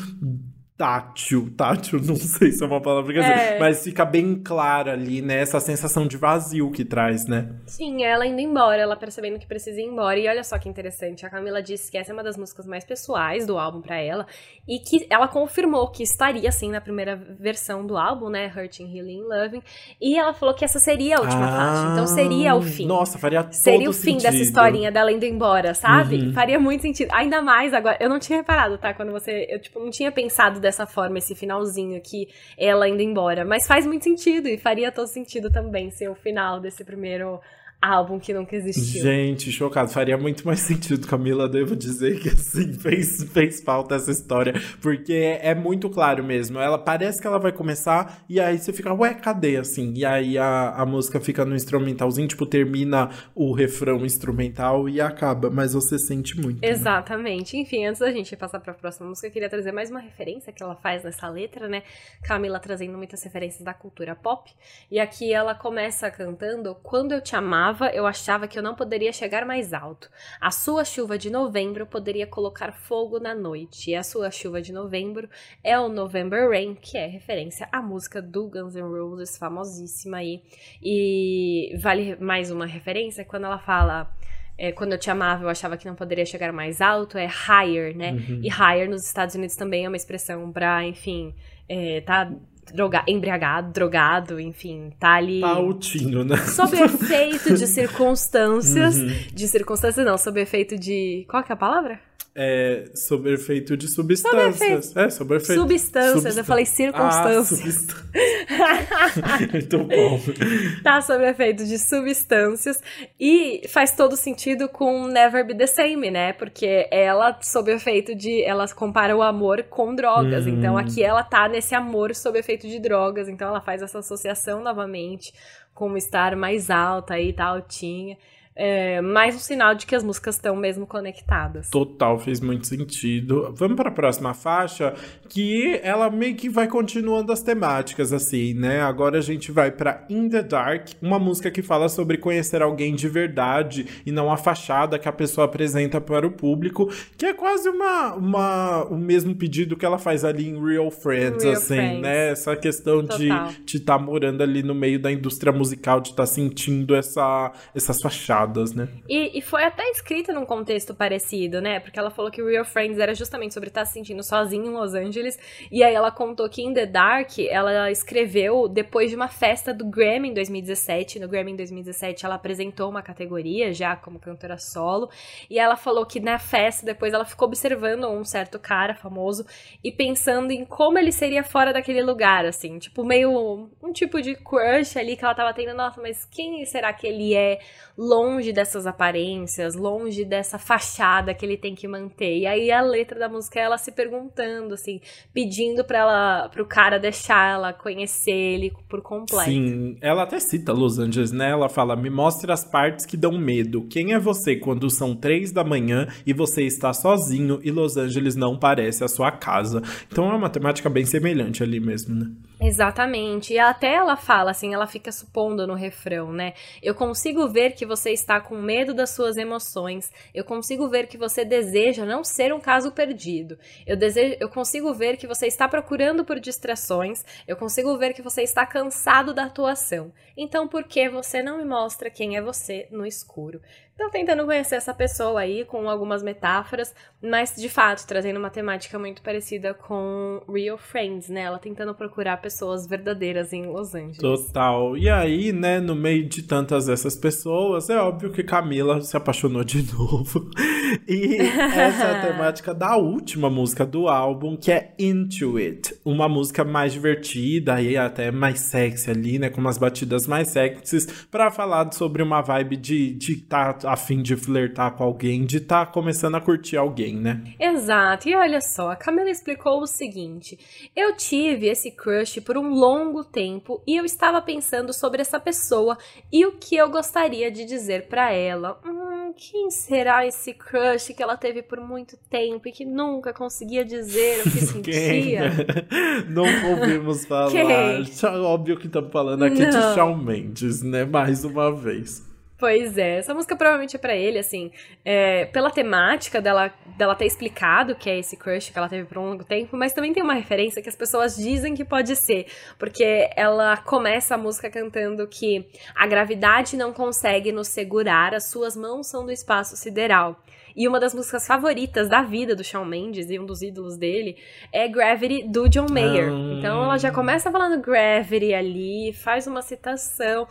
A: tátil, tátil, não sei se é uma palavra que é. mas fica bem clara ali, né, essa sensação de vazio que traz, né?
B: Sim, ela indo embora, ela percebendo que precisa ir embora, e olha só que interessante, a Camila disse que essa é uma das músicas mais pessoais do álbum para ela, e que ela confirmou que estaria, assim, na primeira versão do álbum, né, Hurting, Healing, Loving, e ela falou que essa seria a última ah, faixa, então seria o fim.
A: Nossa, faria todo
B: Seria o fim
A: sentido.
B: dessa historinha dela indo embora, sabe? Uhum. Faria muito sentido, ainda mais agora, eu não tinha reparado, tá, quando você, eu, tipo, não tinha pensado dessa forma esse finalzinho aqui, ela indo embora. Mas faz muito sentido e faria todo sentido também ser o final desse primeiro álbum que nunca existiu.
A: Gente, chocado. Faria muito mais sentido, Camila, devo dizer que assim, [LAUGHS] fez, fez falta essa história. Porque é muito claro mesmo. Ela parece que ela vai começar e aí você fica, ué, cadê? Assim. E aí a, a música fica no instrumentalzinho, tipo, termina o refrão instrumental e acaba. Mas você sente muito.
B: Né? Exatamente. Né? Enfim, antes da gente passar pra próxima música, eu queria trazer mais uma referência que ela faz nessa letra, né? Camila trazendo muitas referências da cultura pop. E aqui ela começa cantando Quando Eu Te Amava eu achava que eu não poderia chegar mais alto. A sua chuva de novembro poderia colocar fogo na noite. E a sua chuva de novembro é o November Rain, que é referência à música do Guns N' Roses, famosíssima aí. E vale mais uma referência quando ela fala. É, quando eu te amava, eu achava que não poderia chegar mais alto, é higher, né? Uhum. E higher nos Estados Unidos também é uma expressão pra, enfim, é, tá droga, embriagado, drogado, enfim, tá ali.
A: Tá altinho, né?
B: Sob [LAUGHS] efeito de circunstâncias. Uhum. De circunstâncias, não, sob efeito de. Qual que é a palavra?
A: É, sob efeito de substâncias. Sob efeito. É, sob efeito.
B: Substâncias, eu falei circunstâncias.
A: Ah, [LAUGHS] Muito bom.
B: Tá sob efeito de substâncias. E faz todo sentido com Never Be the Same, né? Porque ela, sob efeito de. Ela compara o amor com drogas. Uhum. Então aqui ela tá nesse amor sob efeito de drogas. Então ela faz essa associação novamente com estar mais alta aí, tá altinha é, mais um sinal de que as músicas estão mesmo conectadas.
A: Total, fez muito sentido. Vamos para a próxima faixa, que ela meio que vai continuando as temáticas, assim, né? Agora a gente vai para In the Dark, uma música que fala sobre conhecer alguém de verdade e não a fachada que a pessoa apresenta para o público, que é quase uma, uma o mesmo pedido que ela faz ali em Real Friends, Real assim, Friends. né? Essa questão Total. de estar tá morando ali no meio da indústria musical, de estar tá sentindo essa, essas fachadas né?
B: E, e, foi até escrita num contexto parecido, né? Porque ela falou que Real Friends era justamente sobre estar se sentindo sozinha em Los Angeles. E aí ela contou que In The Dark ela escreveu depois de uma festa do Grammy em 2017. No Grammy em 2017 ela apresentou uma categoria já como cantora solo. E ela falou que na festa depois ela ficou observando um certo cara famoso e pensando em como ele seria fora daquele lugar, assim. Tipo, meio um tipo de crush ali que ela tava tendo. Nossa, mas quem será que ele é longe dessas aparências, longe dessa fachada que ele tem que manter? E aí a letra da música é ela se perguntando, assim, pedindo para ela, pro cara deixar ela conhecer ele por completo.
A: Sim, ela até cita Los Angeles, né? Ela fala: me mostre as partes que dão medo. Quem é você quando são três da manhã e você está sozinho e Los Angeles não parece a sua casa? Então é uma temática bem semelhante ali mesmo, né?
B: Exatamente. E até ela fala, assim, ela fica supondo no refrão, né? Eu consigo ver que você está com medo das suas emoções. Eu consigo ver que você deseja não ser um caso perdido. Eu, desejo, eu consigo ver que você está procurando por distrações. Eu consigo ver que você está cansado da atuação. Então, por que você não me mostra quem é você no escuro? Então, tentando conhecer essa pessoa aí com algumas metáforas, mas de fato trazendo uma temática muito parecida com Real Friends, né? Ela tentando procurar pessoas verdadeiras em Los Angeles.
A: Total. E aí, né, no meio de tantas dessas pessoas, é óbvio que Camila se apaixonou de [LAUGHS] novo. E essa é a [LAUGHS] temática da última música do álbum, que é Into It. Uma música mais divertida e até mais sexy ali, né? Com umas batidas mais sexys, para falar sobre uma vibe de tá a fim de flertar com alguém, de estar tá começando a curtir alguém, né?
B: Exato. E olha só, a Camila explicou o seguinte: eu tive esse crush por um longo tempo e eu estava pensando sobre essa pessoa e o que eu gostaria de dizer para ela. Hum, quem será esse crush que ela teve por muito tempo e que nunca conseguia dizer o que [LAUGHS] sentia? [LAUGHS]
A: Não ouvimos [LAUGHS] falar. Quem? Óbvio que estamos falando aqui Não. de Shawn Mendes, né? Mais uma vez.
B: Pois é, essa música provavelmente é pra ele, assim, é, pela temática dela, dela ter explicado que é esse crush que ela teve por um longo tempo, mas também tem uma referência que as pessoas dizem que pode ser, porque ela começa a música cantando que a gravidade não consegue nos segurar, as suas mãos são do espaço sideral. E uma das músicas favoritas da vida do Shawn Mendes e um dos ídolos dele é Gravity do John Mayer. Ah. Então ela já começa falando Gravity ali, faz uma citação.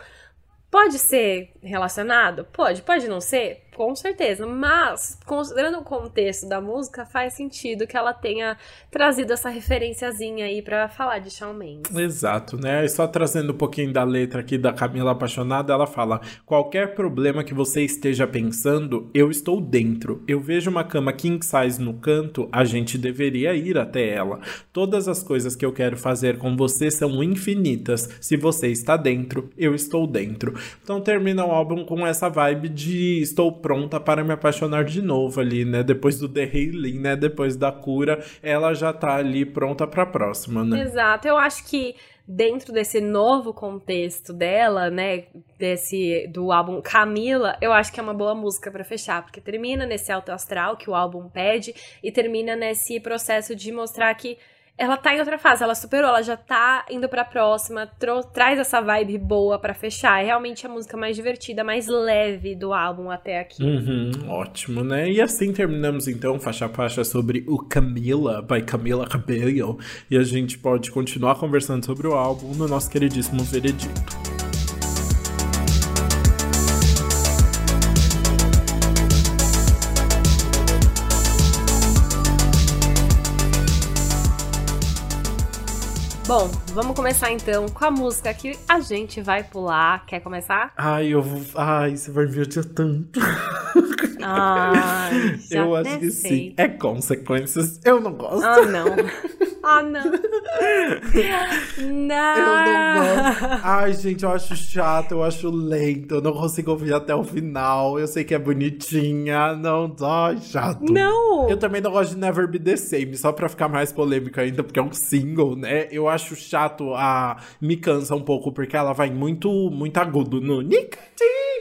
B: Pode ser relacionado? Pode, pode não ser? Com certeza, mas considerando o contexto da música, faz sentido que ela tenha trazido essa referenciazinha aí para falar de Shawn Mendes.
A: Exato, né? Só trazendo um pouquinho da letra aqui da Camila Apaixonada, ela fala: "Qualquer problema que você esteja pensando, eu estou dentro. Eu vejo uma cama king size no canto, a gente deveria ir até ela. Todas as coisas que eu quero fazer com você são infinitas. Se você está dentro, eu estou dentro." Então termina o álbum com essa vibe de estou pronta para me apaixonar de novo ali, né? Depois do The Healing, né? Depois da cura, ela já tá ali pronta pra próxima, né?
B: Exato. Eu acho que dentro desse novo contexto dela, né, desse do álbum Camila, eu acho que é uma boa música para fechar, porque termina nesse alto astral que o álbum pede e termina nesse processo de mostrar que ela tá em outra fase, ela superou, ela já tá indo pra próxima, traz essa vibe boa para fechar. É realmente a música mais divertida, mais leve do álbum até aqui.
A: Uhum, ótimo, né? E assim terminamos então faixa a faixa sobre o Camila, by Camila Cabello. E a gente pode continuar conversando sobre o álbum no nosso queridíssimo Veredito.
B: Bom, vamos começar então com a música que a gente vai pular. Quer começar?
A: Ai, eu vou. Ai, você vai me odiar tanto. [LAUGHS]
B: Ai, [LAUGHS]
A: eu acho que sim. É consequências. Eu não gosto.
B: Ah, não. Ah, não. [LAUGHS]
A: não. Eu não gosto. Ai, gente, eu acho chato, eu acho lento. Eu não consigo ouvir até o final. Eu sei que é bonitinha. Não, ai, chato.
B: Não.
A: Eu também não gosto de Never Be The Same, só pra ficar mais polêmica ainda, porque é um single, né? Eu acho chato, a... me cansa um pouco, porque ela vai muito, muito agudo no nicotine.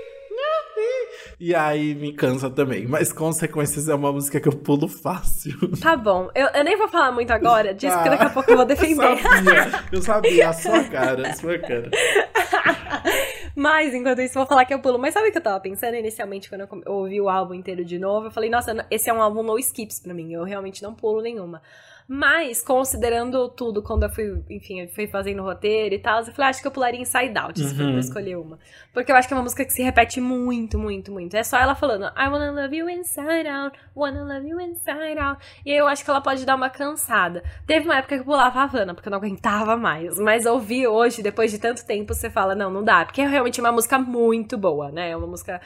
A: E aí me cansa também. Mas Consequências é uma música que eu pulo fácil.
B: Tá bom. Eu, eu nem vou falar muito agora disso, ah, porque daqui a pouco eu vou defender.
A: Eu sabia, eu sabia. A sua cara, a sua cara. [LAUGHS]
B: Mas, enquanto isso, vou falar que eu pulo. Mas sabe o que eu tava pensando inicialmente quando eu ouvi o álbum inteiro de novo? Eu falei, nossa, esse é um álbum no skips pra mim. Eu realmente não pulo nenhuma. Mas, considerando tudo, quando eu fui, enfim, eu fui fazendo roteiro e tal, eu falei, ah, acho que eu pularia Inside Out, se for pra escolher uma. Porque eu acho que é uma música que se repete muito, muito, muito. É só ela falando, I wanna love you inside out, wanna love you inside out. E aí eu acho que ela pode dar uma cansada. Teve uma época que eu pulava Havana, porque eu não aguentava mais. Mas ouvir hoje, depois de tanto tempo, você fala, não, não dá. Porque é realmente uma música muito boa, né? É uma música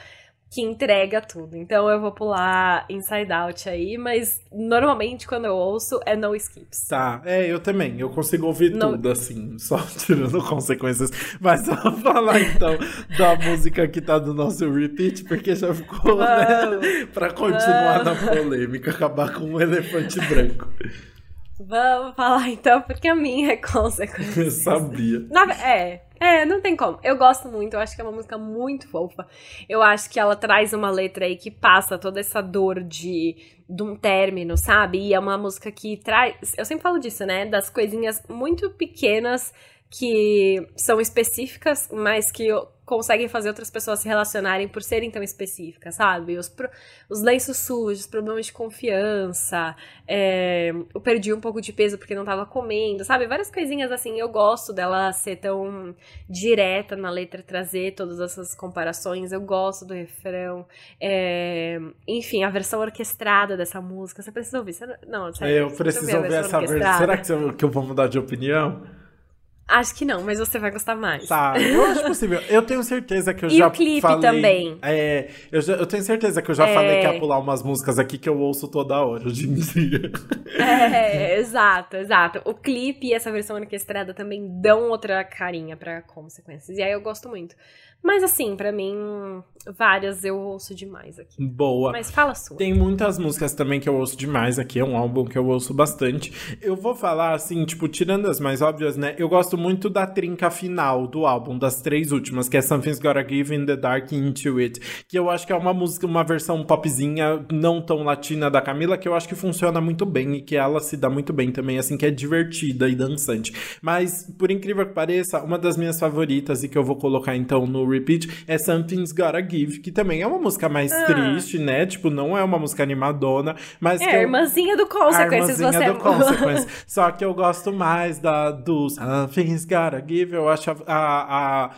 B: que entrega tudo. Então eu vou pular Inside Out aí, mas normalmente quando eu ouço é no skips.
A: Tá, é, eu também. Eu consigo ouvir no... tudo, assim, só [LAUGHS] tirando consequências. Mas [LAUGHS] vamos falar então da música que tá do nosso repeat, porque já ficou, né? Pra continuar na polêmica, acabar com um elefante branco. [LAUGHS]
B: Vamos falar então, porque a minha é consequência. [LAUGHS]
A: Eu sabia.
B: Na, é, é, não tem como. Eu gosto muito, eu acho que é uma música muito fofa. Eu acho que ela traz uma letra aí que passa toda essa dor de, de um término, sabe? E é uma música que traz. Eu sempre falo disso, né? Das coisinhas muito pequenas que são específicas, mas que conseguem fazer outras pessoas se relacionarem por serem tão específicas, sabe? Os, os lenços sujos, problemas de confiança, é, eu perdi um pouco de peso porque não tava comendo, sabe? Várias coisinhas assim. Eu gosto dela ser tão direta na letra, trazer todas essas comparações. Eu gosto do refrão. É, enfim, a versão orquestrada dessa música. Você precisa ouvir? Você, não, sério,
A: Eu preciso ouvir essa versão. Será que eu vou mudar de opinião?
B: Acho que não, mas você vai gostar mais.
A: Tá, eu acho [LAUGHS] possível. Eu tenho certeza que eu
B: e
A: já
B: o clipe
A: falei...
B: também.
A: É, eu, já, eu tenho certeza que eu já é... falei que ia pular umas músicas aqui que eu ouço toda hora hoje em dia.
B: É, exato, exato. O clipe e essa versão orquestrada também dão outra carinha pra consequências. E aí eu gosto muito. Mas assim, para mim, várias eu ouço demais aqui.
A: Boa.
B: Mas fala sua.
A: Tem muitas músicas também que eu ouço demais aqui, é um álbum que eu ouço bastante. Eu vou falar assim, tipo, tirando as mais óbvias, né? Eu gosto muito da trinca final do álbum, das três últimas, que é Something's Gotta Give in the Dark Into It, que eu acho que é uma música, uma versão popzinha não tão latina da Camila, que eu acho que funciona muito bem e que ela se dá muito bem também, assim, que é divertida e dançante. Mas, por incrível que pareça, uma das minhas favoritas e que eu vou colocar então no repeat é Something's Gotta Give, que também é uma música mais ah. triste, né? Tipo, não é uma música animadona, mas. É,
B: a irmãzinha do Consequences,
A: irmãzinha
B: você
A: do Consequences. [LAUGHS] Só que eu gosto mais da do Something's Gotta Give, eu acho a, a, a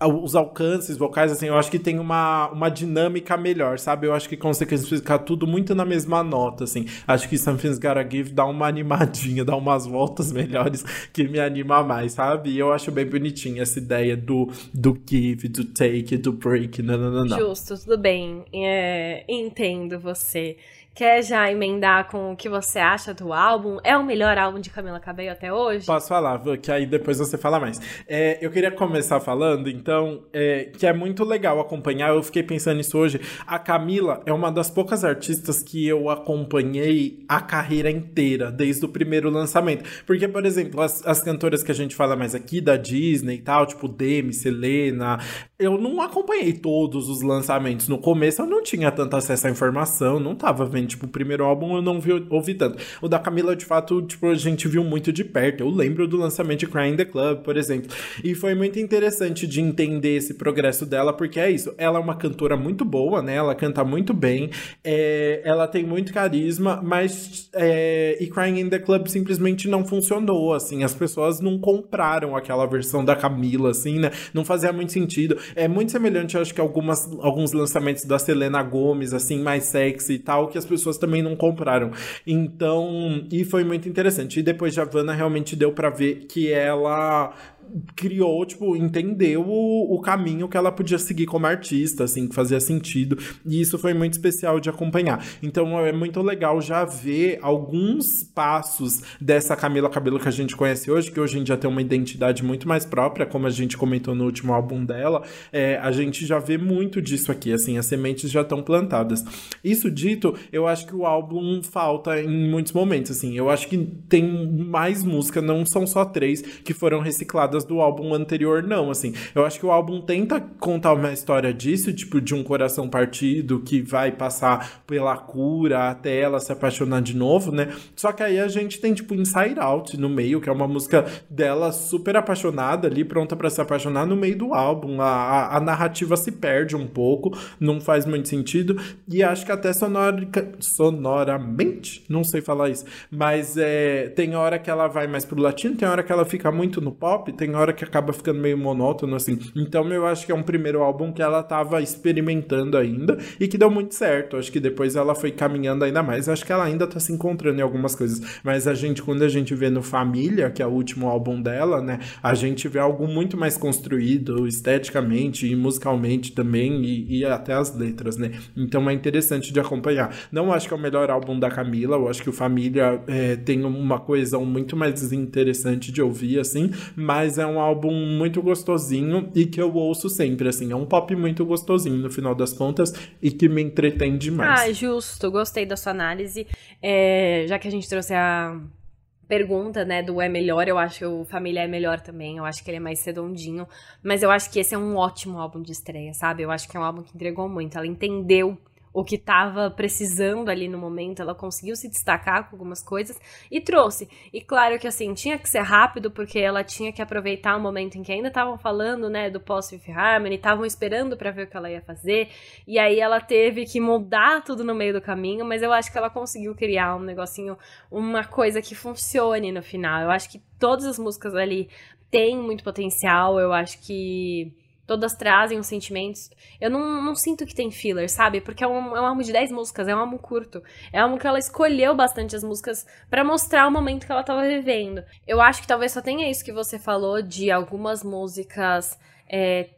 A: os alcances vocais, assim, eu acho que tem uma, uma dinâmica melhor, sabe? Eu acho que consegue ficar tudo muito na mesma nota, assim. Acho que Something's Gotta Give dá uma animadinha, dá umas voltas melhores que me anima mais, sabe? E eu acho bem bonitinha essa ideia do, do give, do take, do break, não.
B: Justo, tudo bem. É, entendo você. Quer já emendar com o que você acha do álbum? É o melhor álbum de Camila Cabello até hoje?
A: Posso falar, que aí depois você fala mais. É, eu queria começar falando, então, é, que é muito legal acompanhar. Eu fiquei pensando nisso hoje. A Camila é uma das poucas artistas que eu acompanhei a carreira inteira, desde o primeiro lançamento. Porque, por exemplo, as, as cantoras que a gente fala mais aqui, da Disney e tal, tipo Demi, Selena, eu não acompanhei todos os lançamentos. No começo eu não tinha tanto acesso à informação, não tava vendo Tipo, o primeiro álbum eu não vi, ouvi tanto. O da Camila, de fato, tipo, a gente viu muito de perto. Eu lembro do lançamento de Crying the Club, por exemplo. E foi muito interessante de entender esse progresso dela, porque é isso. Ela é uma cantora muito boa, né? Ela canta muito bem. É, ela tem muito carisma, mas. É, e Crying in the Club simplesmente não funcionou, assim. As pessoas não compraram aquela versão da Camila, assim, né? Não fazia muito sentido. É muito semelhante, acho que, algumas, alguns lançamentos da Selena Gomes, assim, mais sexy e tal, que as pessoas também não compraram. Então, e foi muito interessante. E depois de Havana realmente deu para ver que ela criou, tipo, entendeu o, o caminho que ela podia seguir como artista, assim, que fazia sentido. E isso foi muito especial de acompanhar. Então é muito legal já ver alguns passos dessa Camila Cabelo que a gente conhece hoje, que hoje em dia tem uma identidade muito mais própria, como a gente comentou no último álbum dela. É, a gente já vê muito disso aqui, assim, as sementes já estão plantadas. Isso dito, eu acho que o álbum falta em muitos momentos, assim. Eu acho que tem mais música, não são só três, que foram recicladas misturadas do álbum anterior, não, assim. Eu acho que o álbum tenta contar uma história disso, tipo, de um coração partido que vai passar pela cura até ela se apaixonar de novo, né? Só que aí a gente tem, tipo, Inside Out no meio, que é uma música dela super apaixonada ali, pronta para se apaixonar no meio do álbum. A, a, a, narrativa se perde um pouco, não faz muito sentido. E acho que até sonorica, sonoramente, não sei falar isso, mas é, tem hora que ela vai mais pro latino, tem hora que ela fica muito no pop, tem hora que acaba ficando meio monótono, assim. Então eu acho que é um primeiro álbum que ela tava experimentando ainda e que deu muito certo. Acho que depois ela foi caminhando ainda mais. Acho que ela ainda tá se encontrando em algumas coisas. Mas a gente, quando a gente vê no Família, que é o último álbum dela, né? A gente vê algo muito mais construído esteticamente e musicalmente também, e, e até as letras, né? Então é interessante de acompanhar. Não acho que é o melhor álbum da Camila, eu acho que o Família é, tem uma coesão muito mais interessante de ouvir, assim, mas é um álbum muito gostosinho e que eu ouço sempre, assim. É um pop muito gostosinho no final das contas e que me entretém demais.
B: Ah, justo. Gostei da sua análise. É, já que a gente trouxe a pergunta, né, do é melhor, eu acho que o Família é melhor também, eu acho que ele é mais redondinho, mas eu acho que esse é um ótimo álbum de estreia, sabe? Eu acho que é um álbum que entregou muito, ela entendeu o que estava precisando ali no momento, ela conseguiu se destacar com algumas coisas e trouxe. E claro que assim, tinha que ser rápido porque ela tinha que aproveitar o momento em que ainda estavam falando, né, do Post Fifth Harmony, estavam esperando para ver o que ela ia fazer, e aí ela teve que mudar tudo no meio do caminho, mas eu acho que ela conseguiu criar um negocinho, uma coisa que funcione no final. Eu acho que todas as músicas ali têm muito potencial, eu acho que Todas trazem os sentimentos. Eu não, não sinto que tem filler, sabe? Porque é um, é um álbum de 10 músicas, é um álbum curto. É um álbum que ela escolheu bastante as músicas para mostrar o momento que ela tava vivendo. Eu acho que talvez só tenha isso que você falou de algumas músicas é,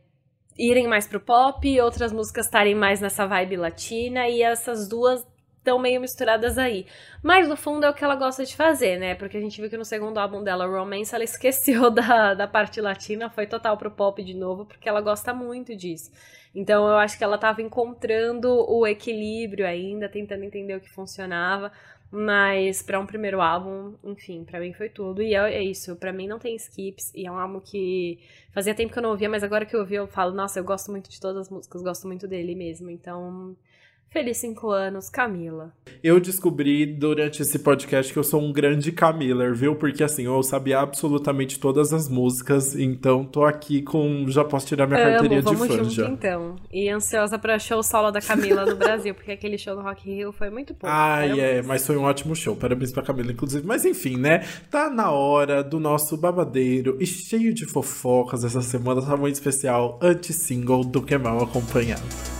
B: irem mais pro pop, outras músicas estarem mais nessa vibe latina, e essas duas estão meio misturadas aí. Mas no fundo é o que ela gosta de fazer, né? Porque a gente viu que no segundo álbum dela, Romance, ela [LAUGHS] esqueceu da, da parte latina, foi total pro pop de novo, porque ela gosta muito disso. Então eu acho que ela tava encontrando o equilíbrio ainda, tentando entender o que funcionava. Mas para um primeiro álbum, enfim, para mim foi tudo. E é, é isso, para mim não tem skips. E é um álbum que fazia tempo que eu não ouvia, mas agora que eu ouvi, eu falo, nossa, eu gosto muito de todas as músicas, gosto muito dele mesmo. Então, Feliz cinco anos, Camila.
A: Eu descobri durante esse podcast que eu sou um grande Camiller, viu? Porque assim, eu sabia absolutamente todas as músicas, então tô aqui com. Já posso tirar minha Amo, carteirinha de fã
B: junto,
A: já.
B: então. E ansiosa pra show solo da Camila no Brasil, porque aquele show no Rock Hill foi muito bom.
A: Ah, é, mas foi um ótimo show. Parabéns pra Camila, inclusive. Mas enfim, né? Tá na hora do nosso babadeiro e cheio de fofocas essa semana, tá muito especial, anti-single do Que Mal Acompanhado.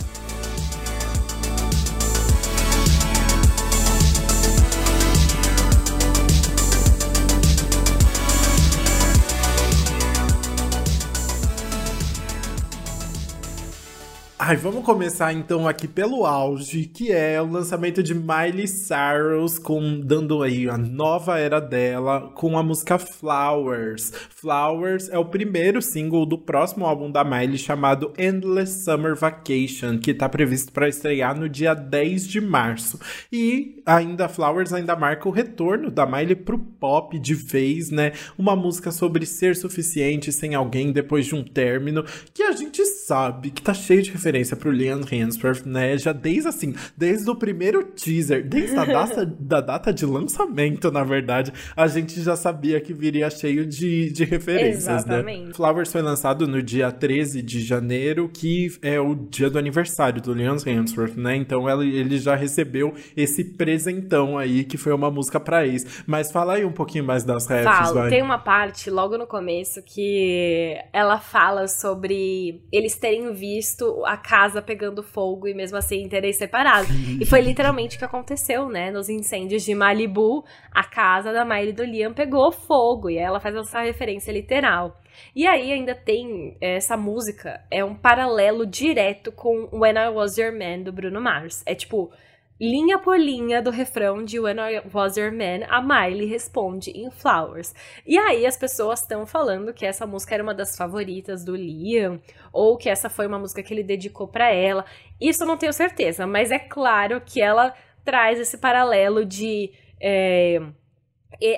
A: Ai, vamos começar então aqui pelo auge, que é o lançamento de Miley Cyrus, com, dando aí a nova era dela, com a música Flowers. Flowers é o primeiro single do próximo álbum da Miley, chamado Endless Summer Vacation, que está previsto para estrear no dia 10 de março. E ainda Flowers ainda marca o retorno da Miley pro pop de vez, né? Uma música sobre ser suficiente sem alguém depois de um término, que a gente sabe que tá cheio de referências referência pro Liam Hemsworth, né? Já desde assim, desde o primeiro teaser, desde a data, [LAUGHS] da data de lançamento, na verdade, a gente já sabia que viria cheio de, de referências, né? Exatamente. né? Flowers foi lançado no dia 13 de janeiro, que é o dia do aniversário do Liam Hemsworth, né? Então ele, ele já recebeu esse presentão aí, que foi uma música pra ex. Mas fala aí um pouquinho mais das raps, Falo, vai.
B: Tem uma parte logo no começo que ela fala sobre eles terem visto a casa pegando fogo e mesmo assim terem separado. e foi [LAUGHS] literalmente o que aconteceu, né? Nos incêndios de Malibu, a casa da Miley do Liam pegou fogo e ela faz essa referência literal. E aí ainda tem essa música, é um paralelo direto com When I Was Your Man do Bruno Mars. É tipo, linha por linha do refrão de When I Was Your Man, a Miley responde em Flowers. E aí as pessoas estão falando que essa música era uma das favoritas do Liam, ou que essa foi uma música que ele dedicou para ela. Isso eu não tenho certeza, mas é claro que ela traz esse paralelo de. É,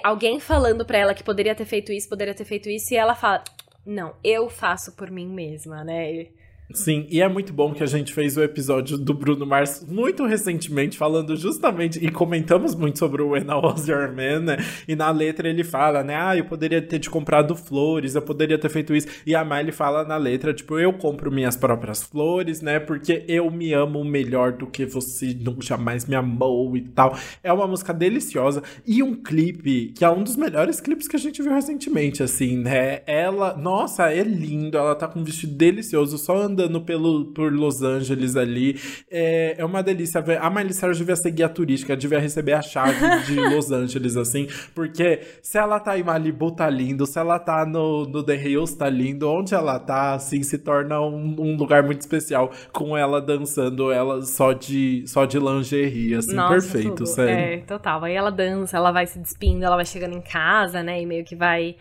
B: alguém falando para ela que poderia ter feito isso, poderia ter feito isso, e ela fala: não, eu faço por mim mesma, né?
A: Sim, e é muito bom que a gente fez o episódio do Bruno Mars muito recentemente, falando justamente, e comentamos muito sobre o When I Was Your Man, né? E na letra ele fala, né? Ah, eu poderia ter te comprado flores, eu poderia ter feito isso. E a Miley fala na letra, tipo, eu compro minhas próprias flores, né? Porque eu me amo melhor do que você nunca jamais me amou e tal. É uma música deliciosa e um clipe que é um dos melhores clipes que a gente viu recentemente, assim, né? Ela, nossa, é lindo, ela tá com um vestido delicioso, só andando andando pelo, por Los Angeles ali. É, é uma delícia ver. A Miley Cyrus devia ser guia turística, devia receber a chave de [LAUGHS] Los Angeles, assim. Porque se ela tá em Malibu, tá lindo. Se ela tá no, no The Hills, tá lindo. Onde ela tá, assim, se torna um, um lugar muito especial. Com ela dançando, ela só de, só de lingerie, assim. Nossa, perfeito, tudo. sério.
B: É, total. Aí ela dança, ela vai se despindo, ela vai chegando em casa, né? E meio que vai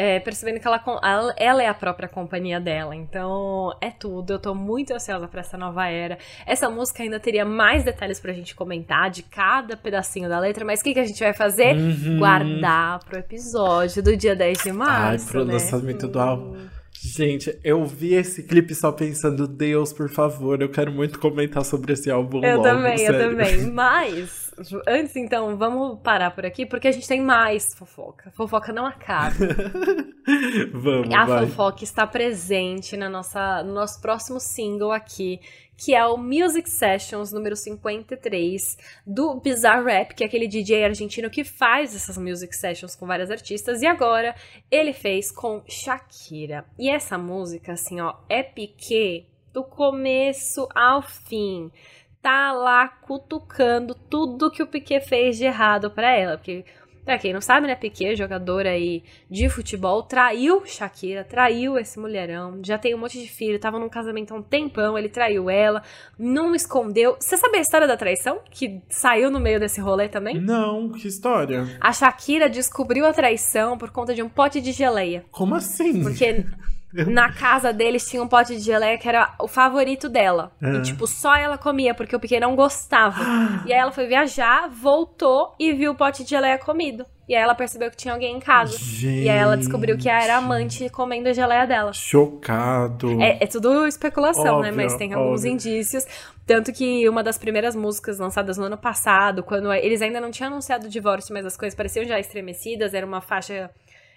B: é, percebendo que ela, ela é a própria companhia dela. Então, é tudo. Eu tô muito ansiosa para essa nova era. Essa música ainda teria mais detalhes pra gente comentar de cada pedacinho da letra, mas o que, que a gente vai fazer? Uhum. Guardar pro episódio do dia 10 de março.
A: Ai, pro
B: né?
A: lançamento do álbum. Gente, eu vi esse clipe só pensando, Deus, por favor, eu quero muito comentar sobre esse álbum.
B: Eu
A: logo,
B: também,
A: sério.
B: eu também. [LAUGHS] Mas, antes então, vamos parar por aqui, porque a gente tem mais fofoca. Fofoca não acaba. [LAUGHS]
A: vamos,
B: A
A: vai.
B: fofoca está presente na nossa, no nosso próximo single aqui, que é o Music Sessions número 53 do Bizarre Rap, que é aquele DJ argentino que faz essas music sessions com vários artistas, e agora ele fez com Shakira. E essa música, assim, ó, é piquê do começo ao fim. Tá lá cutucando tudo que o Piquet fez de errado para ela, porque Pra quem não sabe, né, Piquet, jogador aí de futebol, traiu Shakira, traiu esse mulherão, já tem um monte de filho, tava num casamento há um tempão, ele traiu ela, não escondeu. Você sabe a história da traição? Que saiu no meio desse rolê também?
A: Não, que história?
B: A Shakira descobriu a traição por conta de um pote de geleia.
A: Como assim?
B: Porque na casa deles tinha um pote de geleia que era o favorito dela. E,
A: Ah.
B: tipo, só ela comia, porque o Piquet não gostava. [GASPS] e aí ela foi viajar, voltou e viu o pote de geleia comido. E aí ela percebeu que tinha alguém em casa.
A: Gente.
B: E aí ela descobriu que era amante comendo a geleia dela.
A: Chocado.
B: É, é tudo especulação, né?
A: Óbvio,
B: Mas tem alguns
A: óbvio.
B: indícios. Tanto que uma das primeiras músicas lançadas no ano passado, quando eles ainda não tinham anunciado o divórcio, mas as coisas pareciam já estremecidas, era uma faixa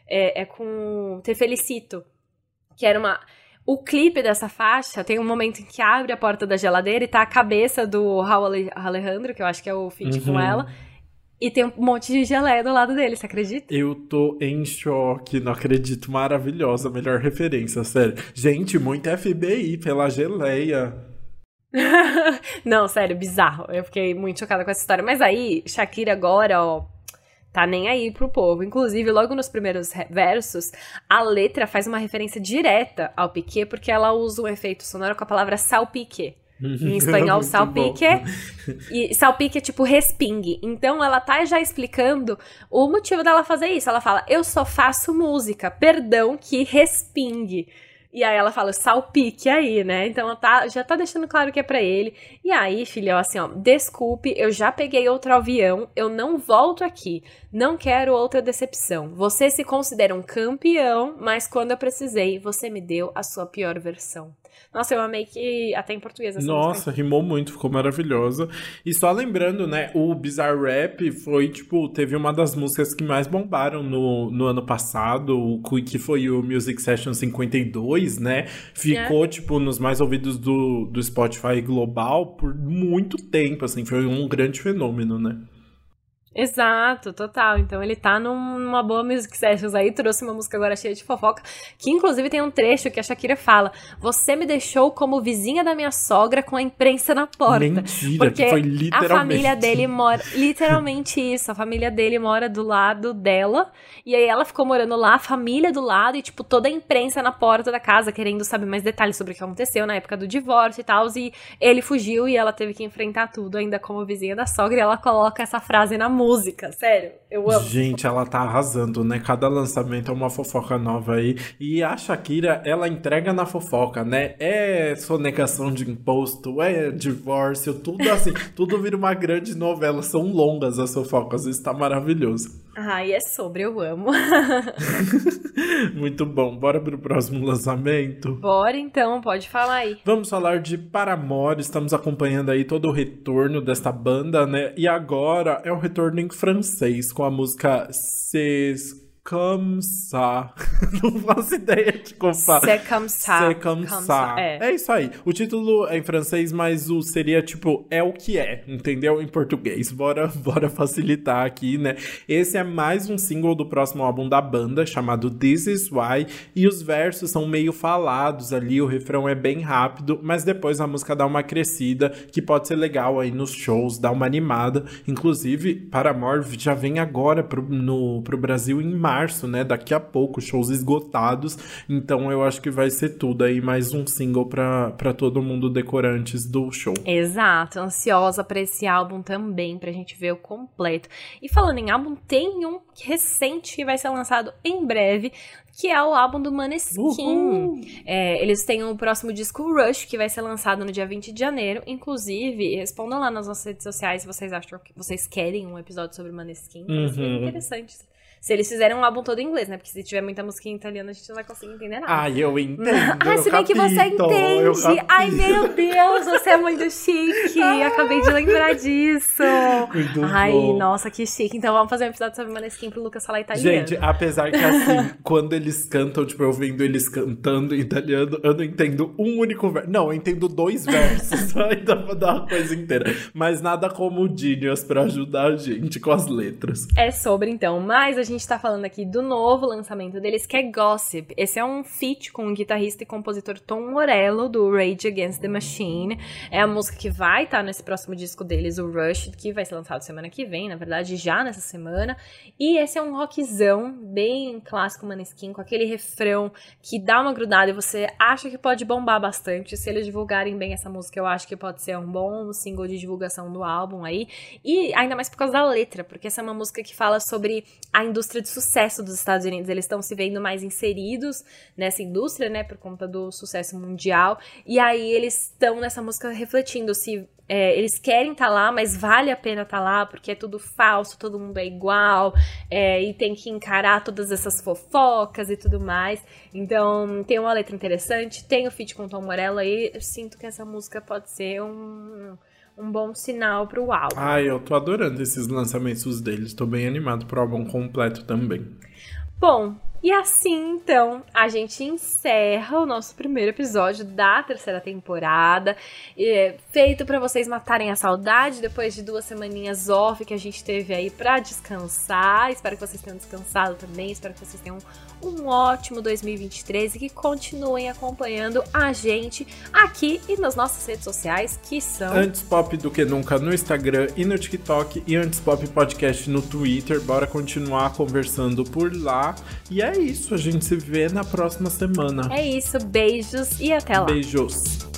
B: é, é com Te Felicito, que era uma. O clipe dessa faixa tem um momento em que abre a porta da geladeira e tá a cabeça do Raul Ale- Alejandro, que eu acho que é o feat com
A: Uhum.
B: ela, e tem um monte de geleia do lado dele, você acredita?
A: Eu tô em choque, não acredito. Maravilhosa, melhor referência, sério. Gente, muito FBI pela geleia. [LAUGHS]
B: Não, sério, bizarro. Eu fiquei muito chocada com essa história. Mas aí, Shakira agora, ó, tá nem aí pro povo. Inclusive, logo nos primeiros versos, a letra faz uma referência direta ao Piquet, porque ela usa um efeito sonoro com a palavra salpique. Em espanhol, [LAUGHS] salpique. E salpique é tipo respingue. Então ela tá já explicando o motivo dela fazer isso. Ela fala: Eu só faço música, perdão que respingue. E aí ela fala, salpique aí, né? Então tá, já tá deixando claro que é pra ele. E aí, filhão, assim, ó, desculpe, eu já peguei outro avião, eu não volto aqui. Não quero outra decepção. Você se considera um campeão, mas quando eu precisei, você me deu a sua pior versão. Nossa, eu amei que até em português essa
A: Nossa,
B: música.
A: rimou muito, ficou maravilhosa. E só lembrando, né, o Bizarre Rap foi, tipo, teve uma das músicas que mais bombaram no, no ano passado, o que foi o Music Session 52, né? Ficou, tipo, nos mais ouvidos do, do Spotify global por muito tempo, assim, foi um grande fenômeno, né?
B: Exato, total. Então ele tá num- numa boa music sessions aí, trouxe uma música agora cheia de fofoca, que inclusive tem um trecho que a Shakira fala: Você me deixou como vizinha da minha sogra com a imprensa na porta.
A: Mentira,
B: Porque
A: que foi
B: a
A: literalmente.
B: família dele mora. Literalmente isso. A família dele mora do lado dela. E aí ela ficou morando lá, a família do lado, e, tipo, toda a imprensa na porta da casa, querendo saber mais detalhes sobre o que aconteceu na época do divórcio e tal. E ele fugiu e ela teve que enfrentar tudo, ainda como vizinha da sogra. E ela coloca essa frase na música. Sério, eu amo.
A: Gente, ela tá arrasando, né? Cada lançamento é uma fofoca nova aí. E a Shakira, ela entrega na fofoca, né? É sonegação de imposto, é divórcio, tudo assim. [LAUGHS] tudo vira uma grande novela. São longas as fofocas, isso tá maravilhoso.
B: Ah, e é sobre, eu amo. [LAUGHS]
A: Muito bom. Bora pro próximo lançamento?
B: Bora então, pode falar aí.
A: Vamos falar de Paramore. Estamos acompanhando aí todo o retorno desta banda, né? E agora é o retorno em francês com a música Ces ça. [LAUGHS] Não faço ideia de como fala.
B: Ça.
A: ça,
B: é.
A: É isso aí. O título é em francês, mas o seria tipo é o que é, entendeu? Em português. Bora, [LAUGHS] bora facilitar aqui, né? Esse é mais um single do próximo álbum da banda, chamado This Is Why, e os versos são meio falados ali, o refrão é bem rápido, mas depois a música dá uma crescida, que pode ser legal aí nos shows, dá uma animada. Inclusive, Paramore já vem agora pro, no, pro Brasil em março, né? Daqui a pouco, shows esgotados. Então eu acho que vai ser tudo aí, mais um single pra, pra todo mundo decorantes do show.
B: Exato, ansiosa pra esse álbum também, pra gente ver o completo. E falando em álbum, tem um recente que vai ser lançado em breve, que é o álbum do Maneskin. É, eles têm o próximo disco Rush, que vai ser lançado no dia 20 de janeiro. Inclusive, respondam lá nas nossas redes sociais se vocês acham que vocês querem um episódio sobre Maneskin.
A: Uhum.
B: interessante. Se eles fizerem um álbum todo em inglês, né? Porque se tiver muita música em italiano, a gente não vai conseguir entender nada.
A: Ai, eu entendo. [LAUGHS]
B: Ah, se bem que você entende. Ai, meu Deus, você é muito chique. [LAUGHS] Acabei de lembrar disso.
A: Muito
B: Ai,
A: bom.
B: nossa, que chique. Então vamos fazer um episódio sobre Maneskin pro Lucas falar italiano.
A: Gente, apesar que assim, [LAUGHS] quando eles cantam, tipo, eu vendo eles cantando em italiano, eu não entendo um único verso. Não, eu entendo dois versos, dá pra dar uma coisa inteira. Mas nada como o Genius pra ajudar a gente com as letras.
B: É sobre então, mas a gente tá falando aqui do novo lançamento deles, que é Gossip. Esse é um feat com o guitarrista e compositor Tom Morello, do Rage Against the Machine. É a música que vai estar nesse próximo disco deles, o Rush, que vai ser lançado semana que vem, na verdade, já nessa semana. E esse é um rockzão bem clássico Maneskin, com aquele refrão que dá uma grudada e você acha que pode bombar bastante. Se eles divulgarem bem essa música, eu acho que pode ser um bom single de divulgação do álbum aí. E ainda mais por causa da letra, porque essa é uma música que fala sobre a indústria de sucesso dos Estados Unidos. Eles estão se vendo mais inseridos nessa indústria, né, por conta do sucesso mundial. E aí eles estão nessa música refletindo se é, eles querem estar lá, mas vale a pena estar lá, porque é tudo falso, todo mundo é igual, é, e tem que encarar todas essas fofocas e tudo mais. Então, tem uma letra interessante, tem o feat com Tom Morello aí, eu sinto que essa música pode ser um, um bom sinal pro álbum.
A: Ai, eu tô adorando esses lançamentos deles. Tô bem animado pro álbum completo também.
B: Bom, e assim então a gente encerra o nosso primeiro episódio da terceira temporada, é, feito pra vocês matarem a saudade depois de duas semaninhas off que a gente teve aí pra descansar. Espero que vocês tenham descansado também, espero que vocês tenham um ótimo 2023 e que continuem acompanhando a gente aqui e nas nossas redes sociais, que são
A: Antes Pop do que nunca no Instagram e no TikTok e Antes Pop Podcast no Twitter. Bora continuar conversando por lá. E é isso, a gente se vê na próxima semana.
B: É isso, beijos e até lá.
A: Beijos.